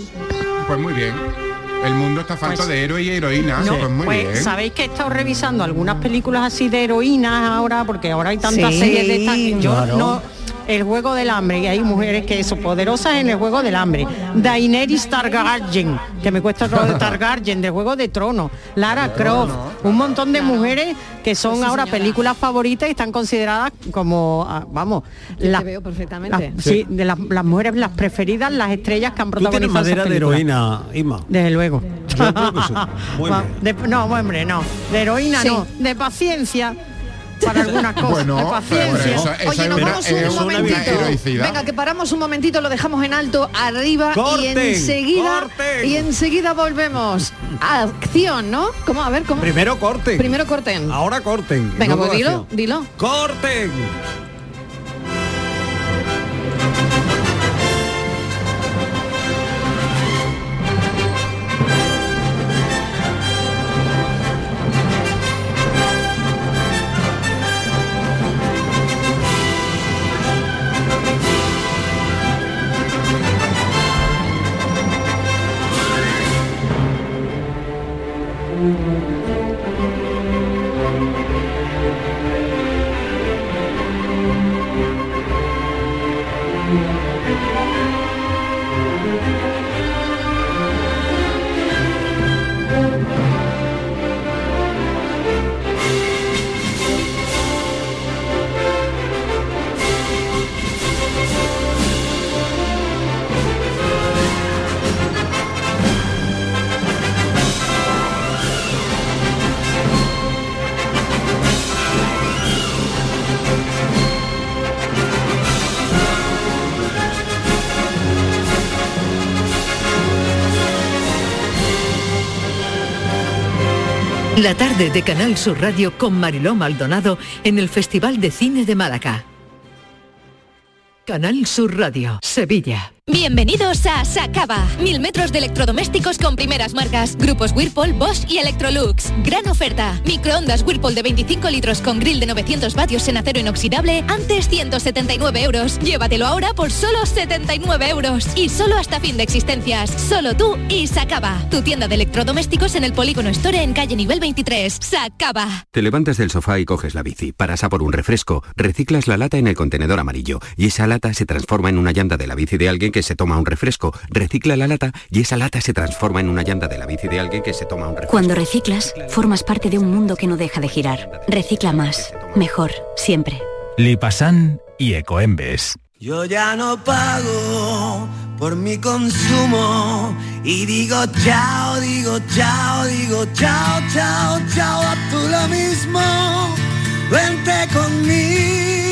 Pues muy bien. El mundo está falto Pues- de héroe y heroína. No, pues muy pues, bien. sabéis que he estado revisando algunas películas así de heroínas ahora, porque ahora hay tantas Sí, series de estas que yo claro. no. El juego del hambre, y hay mujeres que son poderosas en el juego del hambre. Daenerys Targaryen, que me cuesta todo de Targaryen, del juego de trono. Lara Croft, un montón de mujeres que son sí, ahora películas favoritas y están consideradas como, ah, vamos, las- te veo perfectamente. las- sí, de las, las mujeres, las preferidas, las estrellas que han Tú tienes protagonizado. madera de heroína, Isma. Desde luego. Yo creo que sí. Muy Va, bien. de- no, hombre, no. De heroína Sí. no. De paciencia para algunas cosas. Bueno, de pero paciencia. eso, eso Oye, nos una, vamos es un una momentito. heroicidad. Venga, que paramos un momentito, lo dejamos en alto, arriba y enseguida corten. y enseguida volvemos. Acción, ¿no? ¿Cómo? A ver, ¿cómo? Primero corten. Primero corten. Ahora corten. Venga, pues dilo, acción. dilo. ¡Corten! La tarde de Canal Sur Radio con Mariló Maldonado en el Festival de Cine de Málaga. Canal Sur Radio, Sevilla. Bienvenidos a Sacaba. Mil metros de electrodomésticos con primeras marcas. Grupos Whirlpool, Bosch y Electrolux. Gran oferta. Microondas Whirlpool de 25 litros con grill de 900 vatios en acero inoxidable. Antes 179 euros. Llévatelo ahora por solo 79 euros. Y solo hasta fin de existencias. Solo tú y Sacaba. Tu tienda de electrodomésticos en el Polígono Store en calle nivel 23. Sacaba. Te levantas del sofá y coges la bici, paras a por un refresco, reciclas la lata en el contenedor amarillo y esa lata se transforma en una llanta de la bici de alguien que se toma un refresco, recicla la lata y esa lata se transforma en una llanta de la bici de alguien que se toma un refresco. Cuando reciclas, formas parte de un mundo que no deja de girar. Recicla más, mejor, siempre. Lipasan y Ecoembes. Yo ya no pago por mi consumo y digo chao, digo chao, digo chao, chao, chao, a tú lo mismo. Vente conmigo,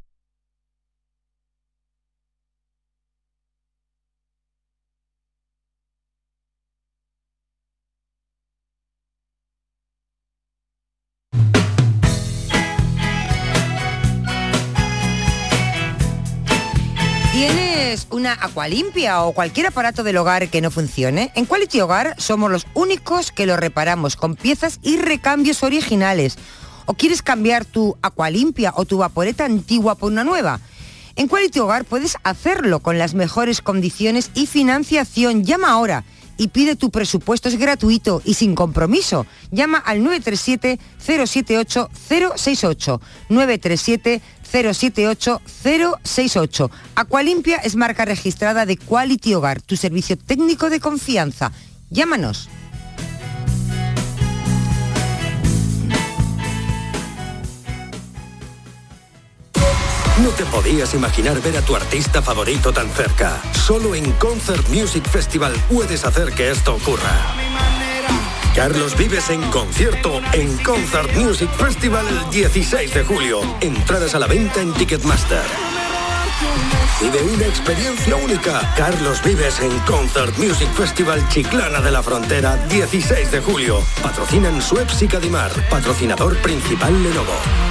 una acualimpia o cualquier aparato del hogar que no funcione? En Quality Hogar somos los únicos que lo reparamos con piezas y recambios originales. ¿O quieres cambiar tu acualimpia o tu vaporeta antigua por una nueva? En Quality Hogar puedes hacerlo con las mejores condiciones y financiación. Llama ahora y pide tu presupuesto. Es gratuito y sin compromiso. Llama al 937-078-068. 937-078-068. Aqualimpia es marca registrada de Quality Hogar, tu servicio técnico de confianza. Llámanos. No te podías imaginar ver a tu artista favorito tan cerca. Solo en Concert Music Festival puedes hacer que esto ocurra. Carlos Vives en concierto en Concert Music Festival el 16 de julio. Entradas a la venta en Ticketmaster. Vive una experiencia única. Carlos Vives en Concert Music Festival Chiclana de la Frontera, 16 de julio. Patrocinan Suez y Cadimar. Patrocinador principal Lenovo.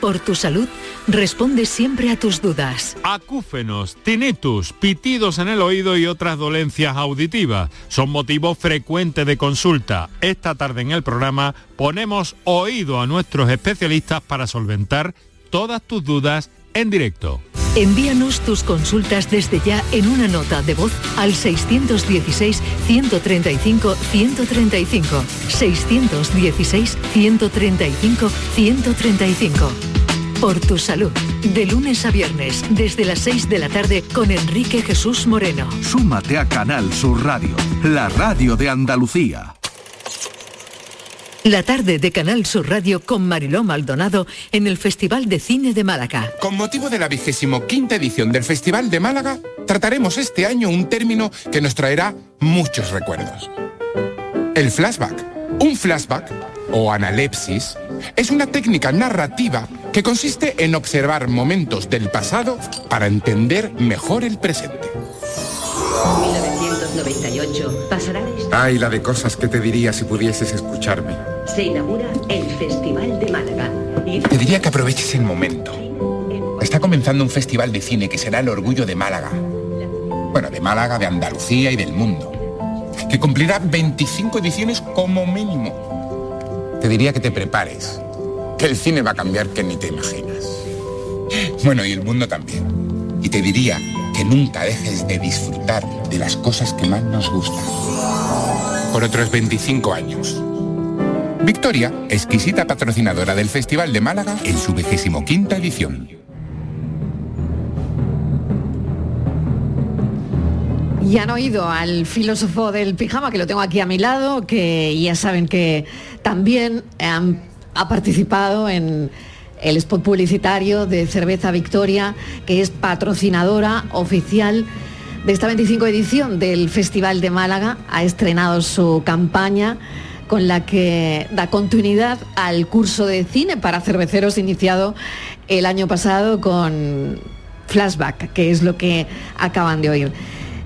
por tu salud, responde siempre a tus dudas. Acúfenos, tinnitus, pitidos en el oído y otras dolencias auditivas son motivo frecuente de consulta. Esta tarde en el programa ponemos oído a nuestros especialistas para solventar todas tus dudas en directo. Envíanos tus consultas desde ya en una nota de voz al 616-135-135. 616-135-135. Por tu salud. De lunes a viernes, desde las 6 de la tarde, con Enrique Jesús Moreno. Súmate a Canal Sur Radio, la radio de Andalucía. La tarde de Canal Sur Radio con Mariló Maldonado en el Festival de Cine de Málaga. Con motivo de la vigésimo quinta edición del Festival de Málaga, trataremos este año un término que nos traerá muchos recuerdos. El flashback. Un flashback, o analepsis, es una técnica narrativa que consiste en observar momentos del pasado para entender mejor el presente. 1998 pasará. Ay, la de cosas que te diría si pudieses escucharme. Se inaugura el Festival de Málaga. Y Te diría que aproveches el momento. Está comenzando un festival de cine que será el orgullo de Málaga. Bueno, de Málaga, de Andalucía y del mundo. Que cumplirá 25 ediciones como mínimo. Te diría que te prepares. Que el cine va a cambiar que ni te imaginas. Bueno, y el mundo también. Y te diría que nunca dejes de disfrutar de las cosas que más nos gustan. Por otros 25 años. Victoria, exquisita patrocinadora del Festival de Málaga en su vigésimo quinta edición. Y han oído al filósofo del pijama, que lo tengo aquí a mi lado, que ya saben que también han- ha participado en el spot publicitario de Cerveza Victoria, que es patrocinadora oficial de esta 25 edición del Festival de Málaga. Ha estrenado su campaña con la que da continuidad al curso de cine para cerveceros iniciado el año pasado con Flashback, que es lo que acaban de oír.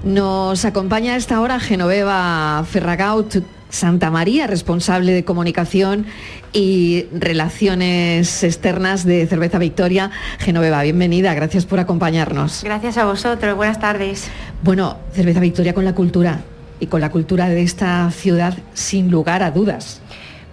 Nos acompaña a esta hora Genoveva Ferragaut Santa María, responsable de comunicación y relaciones externas de Cerveza Victoria. Genoveva, bienvenida, gracias por acompañarnos. Gracias a vosotros, buenas tardes. Bueno, Cerveza Victoria con la cultura y con la cultura de esta ciudad sin lugar a dudas.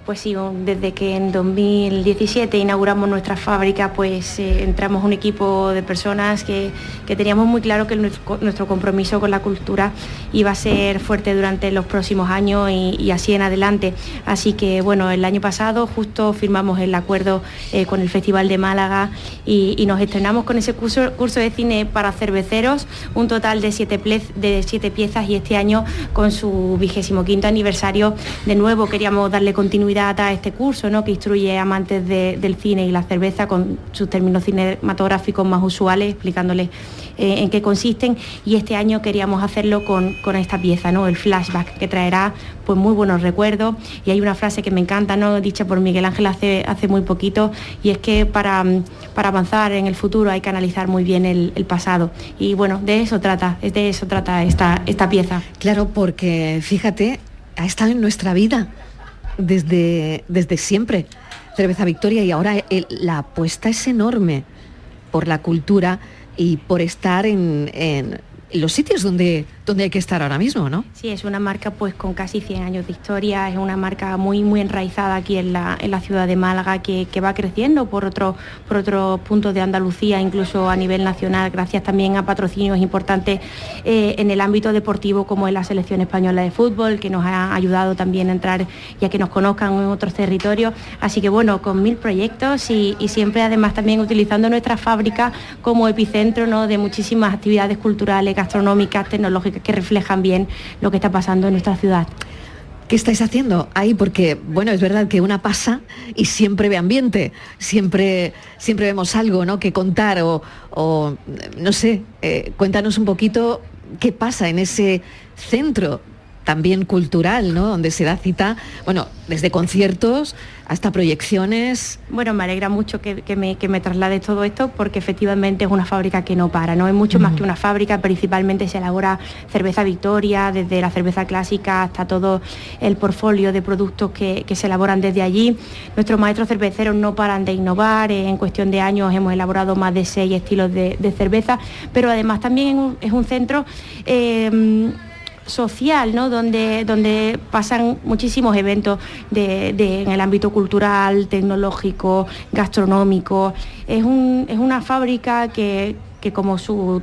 Pues sí, desde que en 2017 inauguramos nuestra fábrica, pues eh, entramos un equipo de personas que, que teníamos muy claro que nuestro, compromiso con la cultura iba a ser fuerte durante los próximos años y, así en adelante. Así que bueno, el año pasado justo firmamos el acuerdo eh, con el Festival de Málaga y, y nos estrenamos con ese curso, curso de cine para cerveceros, un total de siete, plez- de siete piezas y este año con su vigésimo quinto aniversario de nuevo queríamos darle continuidad a este curso ¿no? que instruye amantes de- del cine y la cerveza con sus términos cinematográficos más usuales, explicándoles eh, en qué consisten y este año queríamos hacerlo con, con esta pieza, ¿no? el flashback, que traerá pues muy buenos recuerdos y hay una frase que me encanta, ¿no? dicha por Miguel Ángel hace, hace muy poquito y es que para, para avanzar en el futuro hay que analizar muy bien el, el pasado y bueno, de eso trata, de eso trata esta, esta pieza. Claro, porque fíjate, ha estado en nuestra vida desde, desde siempre, Cerveza Victoria, y ahora la apuesta es enorme por la cultura y por estar en los sitios donde, donde hay que estar ahora mismo, ¿no? Sí, es una marca pues con casi 100 años de historia, es una marca muy muy enraizada aquí en la, en la ciudad de Málaga que, que va creciendo por otros por otros puntos de Andalucía, incluso a nivel nacional, gracias también a patrocinios importantes eh, en el ámbito deportivo como es la selección española de fútbol, que nos ha ayudado también a entrar y a que nos conozcan en otros territorios. Así que bueno, con mil proyectos y, y siempre además también utilizando nuestra fábrica como epicentro ¿no? de muchísimas actividades culturales, gastronómicas, tecnológicas que reflejan bien lo que está pasando en nuestra ciudad. ¿Qué estáis haciendo ahí? Porque, bueno, es verdad que una pasa y siempre ve ambiente, siempre, siempre vemos algo ¿no? que contar o, no sé, eh, cuéntanos un poquito qué pasa en ese centro también cultural, ¿no? Donde se da cita, bueno, desde conciertos hasta proyecciones. Bueno, me alegra mucho que, que me, que me traslade todo esto porque efectivamente es una fábrica que no para, no es mucho más que una fábrica, principalmente se elabora cerveza Victoria, desde la cerveza clásica hasta todo el portfolio de productos que, que se elaboran desde allí. Nuestros maestros cerveceros no paran de innovar, en cuestión de años hemos elaborado más de seis estilos de, de cerveza, pero además también es un, es un centro... eh, social, ¿no? donde, donde pasan muchísimos eventos de- en el ámbito cultural, tecnológico, gastronómico. Es, un- es una fábrica que, que como su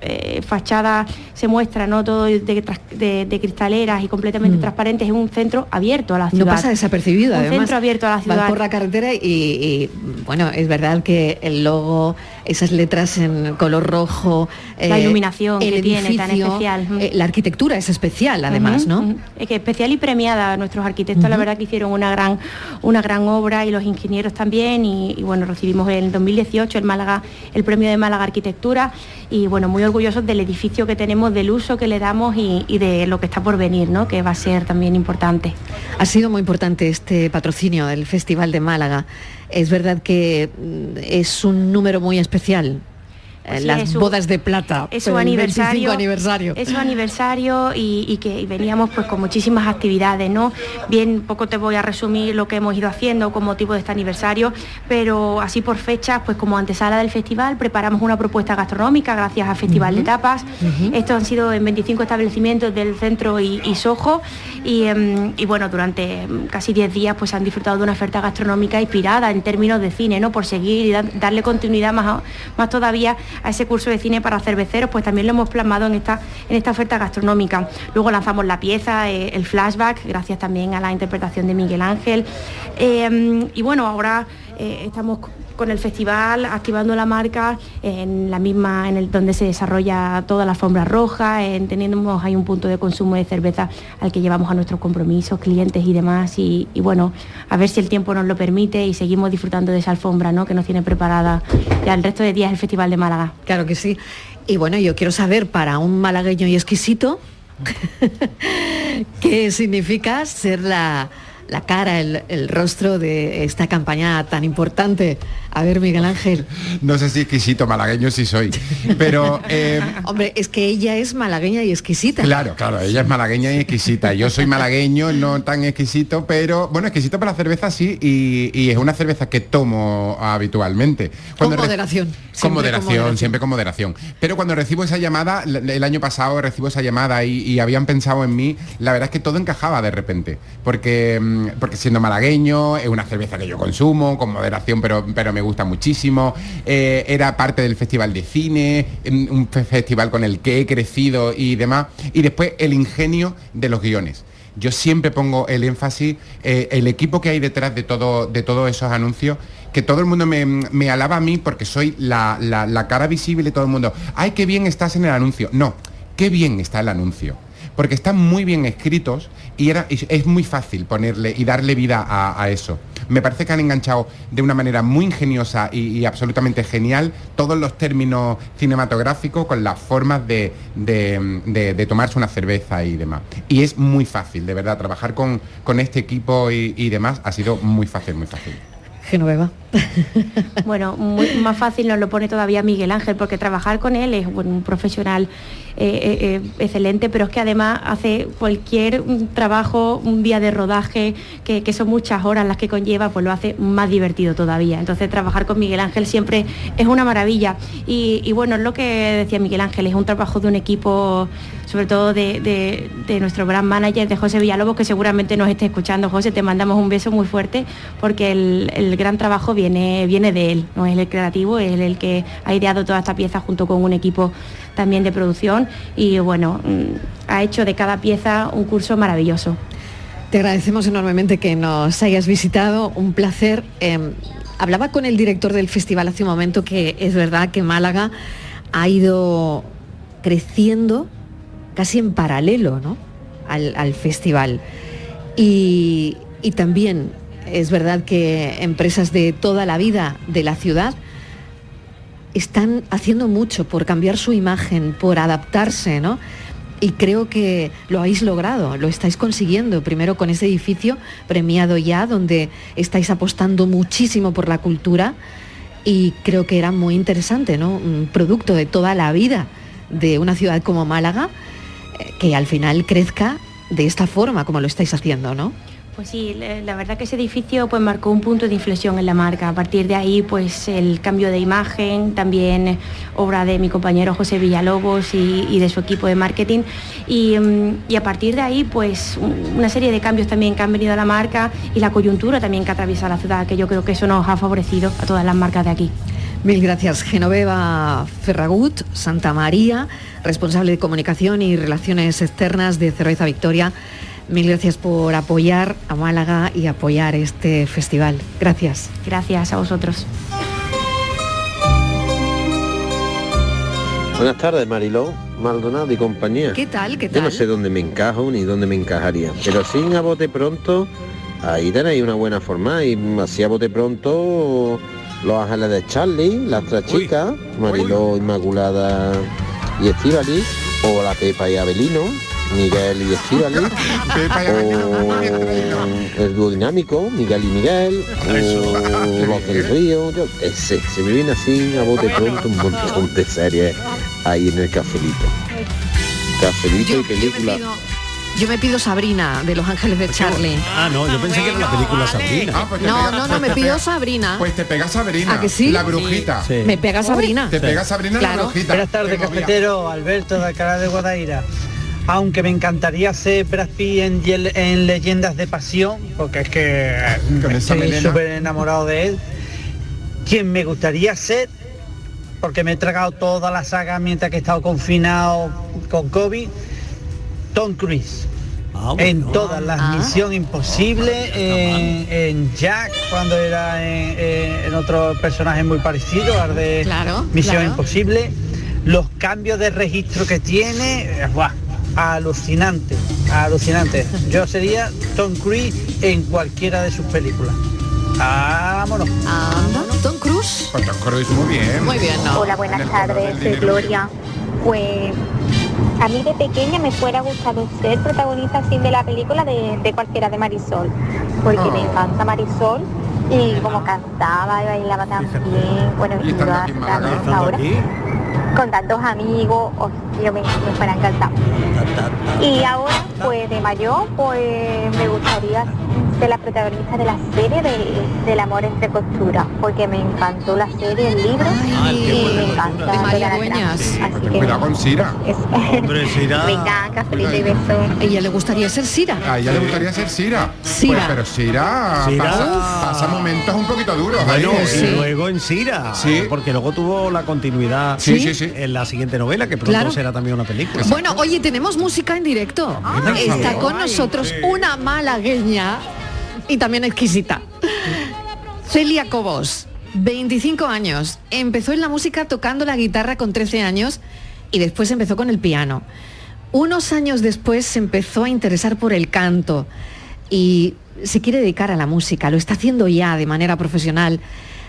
eh, fachada se muestra no todo de, de- de cristaleras y completamente transparente es un centro abierto a la No ciudad pasa desapercibido, un además. centro abierto a la Vas ciudad por la carretera y, y, bueno, es verdad que el logo, esas letras en color rojo, eh, La iluminación el que tiene tan edificio, especial. Mm. eh, la arquitectura es especial, además, ¿no? Es que especial y premiada. Nuestros arquitectos, la verdad que hicieron una gran, una gran obra y los ingenieros también. Y, y, bueno, recibimos en el 2018 el Málaga, el premio de Málaga Arquitectura. Y bueno, muy orgullosos del edificio que tenemos, del uso que le damos y, y de lo que está por venir, ¿no? Que va a ser también importante. Ha sido muy importante este patrocinio del Festival de Málaga. Es verdad que mm, es un número muy especial. Eh, Pues sí, las su- bodas de plata. es su aniversario, 25 aniversario. Es su aniversario y, y que y veníamos pues con muchísimas actividades, ¿no? Bien, poco te voy a resumir lo que hemos ido haciendo con motivo de este aniversario, pero así por fechas, pues como antesala del festival, preparamos una propuesta gastronómica gracias al Festival de Tapas. Estos han sido en 25 establecimientos del centro y, y Sojo y, em, y bueno, durante casi 10 días pues han disfrutado de una oferta gastronómica inspirada en términos de cine, ¿no? Por seguir y da- darle continuidad más, a- más todavía a ese curso de cine para cerveceros, pues también lo hemos plasmado en esta, en esta oferta gastronómica. Luego lanzamos la pieza, eh, el flashback, gracias también a la interpretación de Miguel Ángel. Eh, y bueno, ahora eh, estamos con el festival activando la marca en la misma, en el donde se desarrolla toda la alfombra roja, en, tenemos ahí un punto de consumo de cerveza al que llevamos a nuestros compromisos, clientes y demás. Y, y bueno, a ver si el tiempo nos lo permite y seguimos disfrutando de esa alfombra ¿no? que nos tiene preparada ya el resto de días el Festival de Málaga. Claro que sí. Y bueno, yo quiero saber para un malagueño y exquisito, ¿qué significa ser la, la cara, el, el rostro de esta campaña tan importante? A ver, Miguel Ángel. No sé si exquisito malagueño sí soy, pero eh, Hombre, es que ella es malagueña y exquisita. Claro, claro, ella es malagueña y exquisita. Yo soy malagueño, no tan exquisito, pero bueno, exquisito para la cerveza sí, y, y es una cerveza que tomo habitualmente. Con moderación. Con siempre con moderación, siempre con moderación. Pero cuando recibo esa llamada, el año pasado recibo esa llamada y, y habían pensado en mí, la verdad es que todo encajaba de repente. Porque, mm, porque siendo malagueño, es una cerveza que yo consumo, con moderación, pero, pero me gusta muchísimo. Eh, era parte del Festival de Cine, un fe- festival con el que he crecido y demás. Y después el ingenio de los guiones. Yo siempre pongo el énfasis, eh, el equipo que hay detrás de, todo, de todos esos anuncios, que todo el mundo me, alaba a mí porque soy la, la- la cara visible y todo el mundo, ay, qué bien estás en el anuncio. No, qué bien está el anuncio. Porque están muy bien escritos y es muy fácil ponerle y darle vida a, eso. Me parece que han enganchado de una manera muy ingeniosa y, absolutamente genial todos los términos cinematográficos con las formas de, tomarse una cerveza y demás. Y es muy fácil, de verdad, trabajar con, este equipo y demás ha sido muy fácil, muy fácil. Genoveva. Bueno, más fácil nos lo pone todavía Miguel Ángel, porque trabajar con él es un profesional eh, eh, eh, excelente, pero es que además hace cualquier trabajo, un día de rodaje, que, que son muchas horas las que conlleva, pues lo hace más divertido todavía. Entonces trabajar con Miguel Ángel siempre es una maravilla. Y, bueno, es lo que decía Miguel Ángel, es un trabajo de un equipo, sobre todo de, de- nuestro gran manager, de José Villalobos, que seguramente nos esté escuchando. José, te mandamos un beso muy fuerte, porque el gran trabajo viene, viene de él, no es el creativo, es el que ha ideado toda esta pieza junto con un equipo también de producción y bueno, mm, ha hecho de cada pieza un curso maravilloso. Te agradecemos enormemente que nos hayas visitado, un placer. Eh, hablaba con el director del festival hace un momento que es verdad que Málaga ha ido creciendo casi en paralelo ¿no? al, al festival. Y, y también es verdad que empresas de toda la vida de la ciudad están haciendo mucho por cambiar su imagen, por adaptarse, ¿no? Y creo que lo habéis logrado, lo estáis consiguiendo, primero con ese edificio premiado ya, donde estáis apostando muchísimo por la cultura y creo que era muy interesante, ¿no? Un producto de toda la vida de una ciudad como Málaga, eh, que al final crezca de esta forma como lo estáis haciendo, ¿no? Pues sí, la verdad que ese edificio pues marcó un punto de inflexión en la marca. A partir de ahí, pues el cambio de imagen, también eh, obra de mi compañero José Villalobos y, de su equipo de marketing. Y, mm, a partir de ahí, pues un- una serie de cambios también que han venido a la marca y la coyuntura también que atraviesa la ciudad, que yo creo que eso nos ha favorecido a todas las marcas de aquí. Mil gracias, Genoveva Ferragut, Santa María, responsable de comunicación y relaciones externas de Cerveza Victoria. Mil gracias por apoyar a Málaga y apoyar este festival. Gracias. Gracias a vosotros. Buenas tardes, Mariló, Maldonado y compañía. ¿Qué tal? ¿Qué Yo no tal? sé dónde me encajo ni dónde me encajaría, pero sin a bote pronto, ahí tenéis una buena forma y así a bote pronto los ángeles de Charlie, las tres chicas, Mariló, Inmaculada y Estivali, o la Pepa y Abelino, Miguel y Estivali, o el dúo dinámico, Miguel y Miguel, o los del río, yo se me viene así a bote pronto un montón de series ahí en el cafelito. Cafelito y película. Yo me pido Sabrina de Los Ángeles de Charlie. Ah, no, yo pensé que era la película Sabrina. Ah, pues No, pega- no, no, pues me pido pega- Sabrina. Pues te pega Sabrina. ¿A que sí? La brujita. Sí. Me pega Sabrina. Te pega Sabrina la Claro. brujita. Buenas tardes, cafetero, Alberto de Alcalá de Guadaira. Aunque me encantaría ser Brad Pitt en, Leyendas de Pasión, porque es que estoy súper enamorado de él. Quien me gustaría ser, porque me he tragado toda la saga mientras que he estado confinado con COVID, Tom Cruise. en todas las Ah. Misión Imposible, en, en Jack, cuando era en, en- en otro personaje muy parecido al de Claro, Misión claro. Imposible. Los cambios de registro que tiene, eh, ¡buah! Alucinante, alucinante. Yo sería Tom Cruise en cualquiera de sus películas. Vámonos. Anda, Tom Cruise. Pues Tom Cruise muy bien. Muy bien, ¿no? Hola, buenas tardes, soy Gloria. Pues a mí de pequeña me fuera gustado ser protagonista así de la película de, de cualquiera de Marisol, porque Oh. me encanta Marisol y como cantaba y bailaba tan bien, bueno, y bien ahora, con tantos amigos, oh, yo me, me fuera encantado. Y ahora, pues de mayor, pues me gustaría ser la protagonista de la serie del, del amor entre costuras, porque me encantó la serie, el libro, y me encanta. De María Dueñas. trama. Así que Cuidado con Sira. eso. Hombre, Sira. Venga, cafelito y besos. A ella le gustaría ser Sira. A ella le gustaría ser Sira. Sira. Pues, pero Sira, Sira. Pasa, pasa momentos un poquito duros. Bueno, ahí. y luego en Sira, Sí. porque luego tuvo la continuidad Sí, sí, sí. En la siguiente novela, que pronto Claro. será también una película. Bueno, oye, tenemos música en directo. por Está con nosotros una malagueña y también exquisita. Celia Cobos, 25 años. Empezó en la música tocando la guitarra con 13 años y después empezó con el piano. Unos años después se empezó a interesar por el canto y se quiere dedicar a la música, lo está haciendo ya de manera profesional.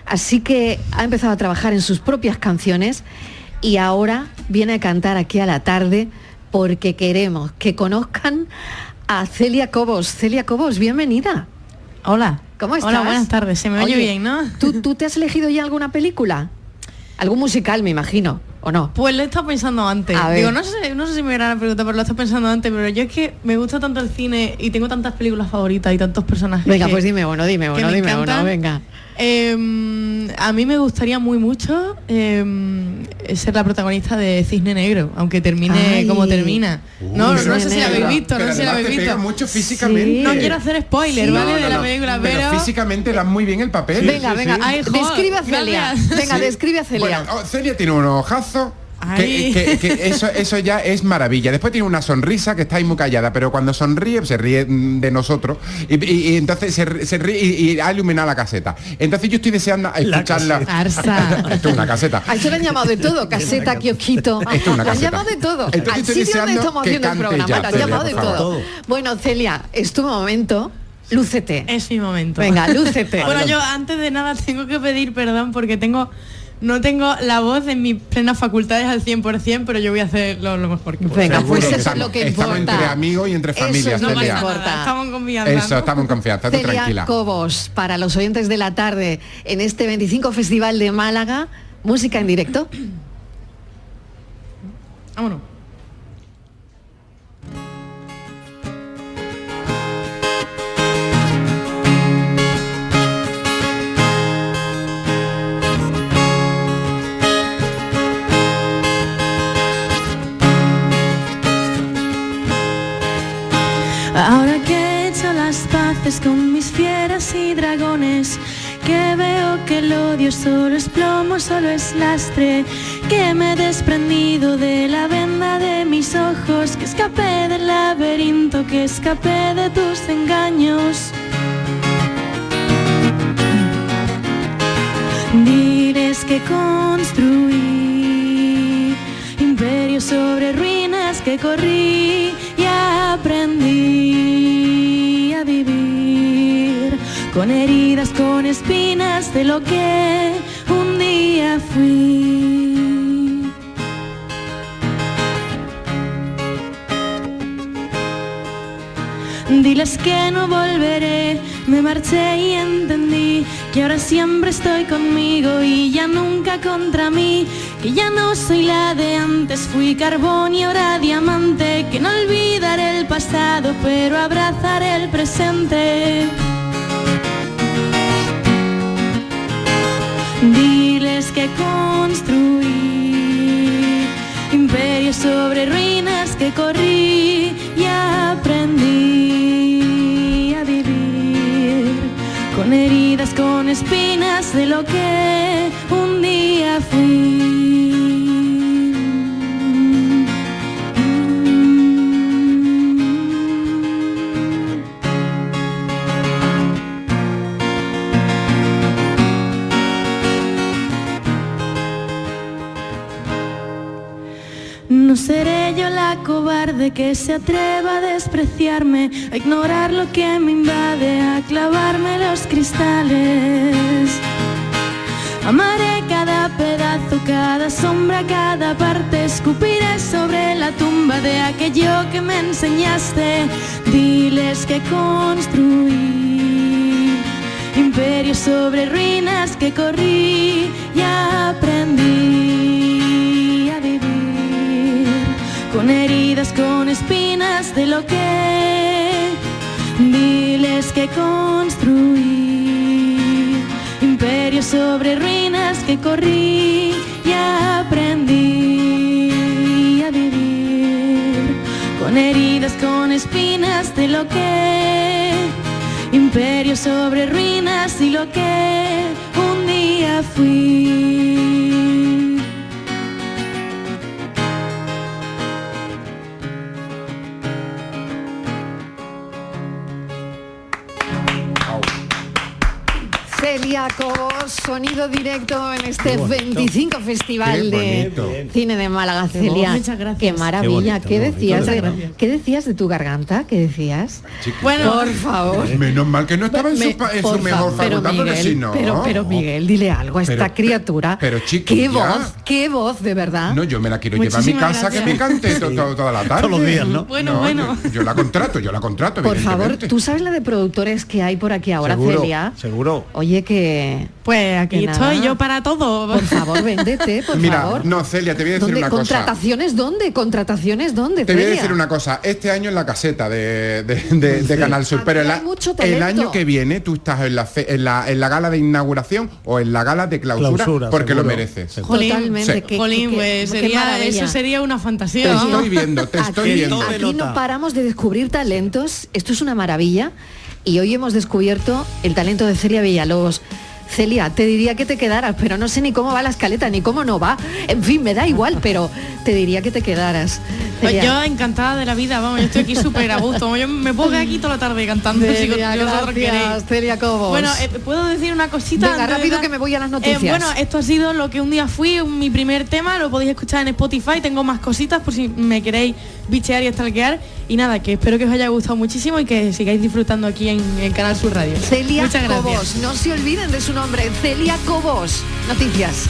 Así que ha empezado a trabajar en sus propias canciones y ahora viene a cantar aquí a la tarde porque queremos que conozcan a Celia Cobos. Celia Cobos, bienvenida. Hola. ¿Cómo estás? Hola, buenas tardes. Se me oye Oye, bien, ¿no? ¿tú, ¿Tú te has elegido ya alguna película? Algún musical, me imagino, ¿o no? Pues lo he estado pensando antes. A ver. Digo, no sé, no sé si me verán la pregunta, pero lo he estado pensando antes. Pero yo es que me gusta tanto el cine y tengo tantas películas favoritas y tantos personajes. Venga, que- pues dime uno, dime uno, me dime uno, encantan. venga. Eh, a mí me gustaría muy mucho eh, ser la protagonista de Cisne Negro, aunque termine Ay. como termina. no, no sé si la habéis visto, pero no sé si la habéis visto. mucho físicamente. No quiero hacer spoiler, Sí. ¿vale? No, de la no. película, pero, Pero físicamente dan muy bien el papel. venga, venga, Ay, jo, describe a Celia. gracias. Venga, Sí. describe a Celia. Bueno, oh, Celia tiene un ojazo, Que, que- que eso, eso ya es maravilla. Después tiene una sonrisa que está ahí muy callada, pero cuando sonríe, se ríe mm, de nosotros y, y- y entonces se, ríe y, y ha iluminado la caseta. Entonces yo estoy deseando escucharla. Arsa. Esto es una caseta. A eso le han llamado de todo, caseta, kiosquito. Esto es una han llamado de todo. Entonces Al sitio donde estamos que haciendo el programa. ya, han llamado de todo. Bueno, Celia, es tu momento. Lúcete. Es mi momento. Venga, lúcete. bueno, yo antes de nada tengo que pedir perdón porque tengo no tengo la voz en mis plenas facultades al 100%, pero yo voy a hacer lo, lo mejor que puedo. Venga, pues que eso es estamos- lo que Estamos importa. entre amigos y entre Eso familias, es lo que Celia. importa. Estamos en confianza. Eso, estamos en confianza, tú Celia tranquila. Cobos, para los oyentes de la tarde, en este 25 Festival de Málaga, música en directo. Vámonos. Con mis fieras y dragones, que veo que el odio solo es plomo, solo es lastre, que me he desprendido de la venda de mis ojos, que escapé del laberinto, que escapé de tus engaños. Diles que construí imperios sobre ruinas que corrí y aprendí a vivir con heridas, con espinas de lo que un día fui. Diles que no volveré, me marché y entendí que ahora siempre estoy conmigo y ya nunca contra mí, que ya no soy la de antes, fui carbón y ahora diamante, que no olvidaré el pasado, pero abrazaré el presente. Diles que construí imperios sobre ruinas que corrí y aprendí a vivir con heridas, con espinas de lo que un día fui. Cobarde que se atreva a despreciarme, a ignorar lo que me invade, a clavarme los cristales. Amaré cada pedazo, cada sombra, cada parte, escupiré sobre la tumba de aquello que me enseñaste. Diles que construí imperios sobre ruinas que corrí y aprendí de lo que diles que construí imperios sobre ruinas que corrí y aprendí a vivir con heridas, con espinas de lo que imperios sobre ruinas y lo que un día fui. Cobos, sonido directo en este Qué bonito. 25 Festival Qué de. Cine de Málaga, Qué Celia. Muchas gracias. Qué maravilla. Qué ¿Qué, decías de, gracias. ¿Qué decías de tu garganta? ¿Qué decías? Bueno, Por favor. Menos mal que no estaba en su, en mejor favor, pero facultad, porque Miguel, si no... pero, pero Miguel, dile algo a esta Pero- criatura. pero, qué chiquilla. voz, qué voz, de verdad. No, yo me la quiero llevar a mi casa que me cante to- to- toda la tarde. Todos los días, ¿no? Bueno, bueno. Yo, yo la contrato, yo la contrato, Por favor. ¿tú sabes la de productores que hay por aquí ahora, seguro, Celia? seguro. Oye, que... pues aquí Que estoy nada. yo para todo. Por favor, véndete, por Mira, favor. no, Celia, te voy a decir ¿Dónde? una cosa. ¿Contrataciones dónde? ¿Contrataciones dónde, Te voy a decir una cosa, este año en la caseta de, de- de- de Canal Sur, pero el, año que viene tú estás en la, fe- en, la, en la gala de inauguración o en la gala de clausura, Clausura, porque lo mereces. Totalmente. Sí. que- Jolín, que- pues sería, eso sería una Te fantasía. vamos. estoy viendo, te estoy Aquí, viendo. Aquí no paramos de descubrir talentos. Esto es una maravilla. Y hoy hemos descubierto el talento de Celia Villalobos. Celia, te diría que te quedaras, pero no sé ni cómo va la escaleta, ni cómo no va. En fin, me da igual, pero te diría que te quedaras. Pues Celia. yo encantada de la vida, vamos, yo estoy aquí súper a gusto. Yo me quedar aquí toda la tarde cantando si Celia, vosotros gracias. Celia Cobos. Bueno, eh, puedo decir una cosita. Venga, antes de rápido que me voy a las Eh, noticias. bueno, esto ha sido lo que un día fui, mi primer tema, lo podéis escuchar en Spotify, tengo más cositas por si me queréis bichear y stalkear. Y nada, que espero que os haya gustado muchísimo y que sigáis disfrutando aquí en, en Canal Sur Radio. Celia Muchas gracias. Cobos, no se olviden de su nombre, Celia Cobos. Noticias.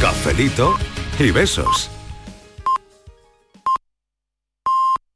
Cafelito y besos.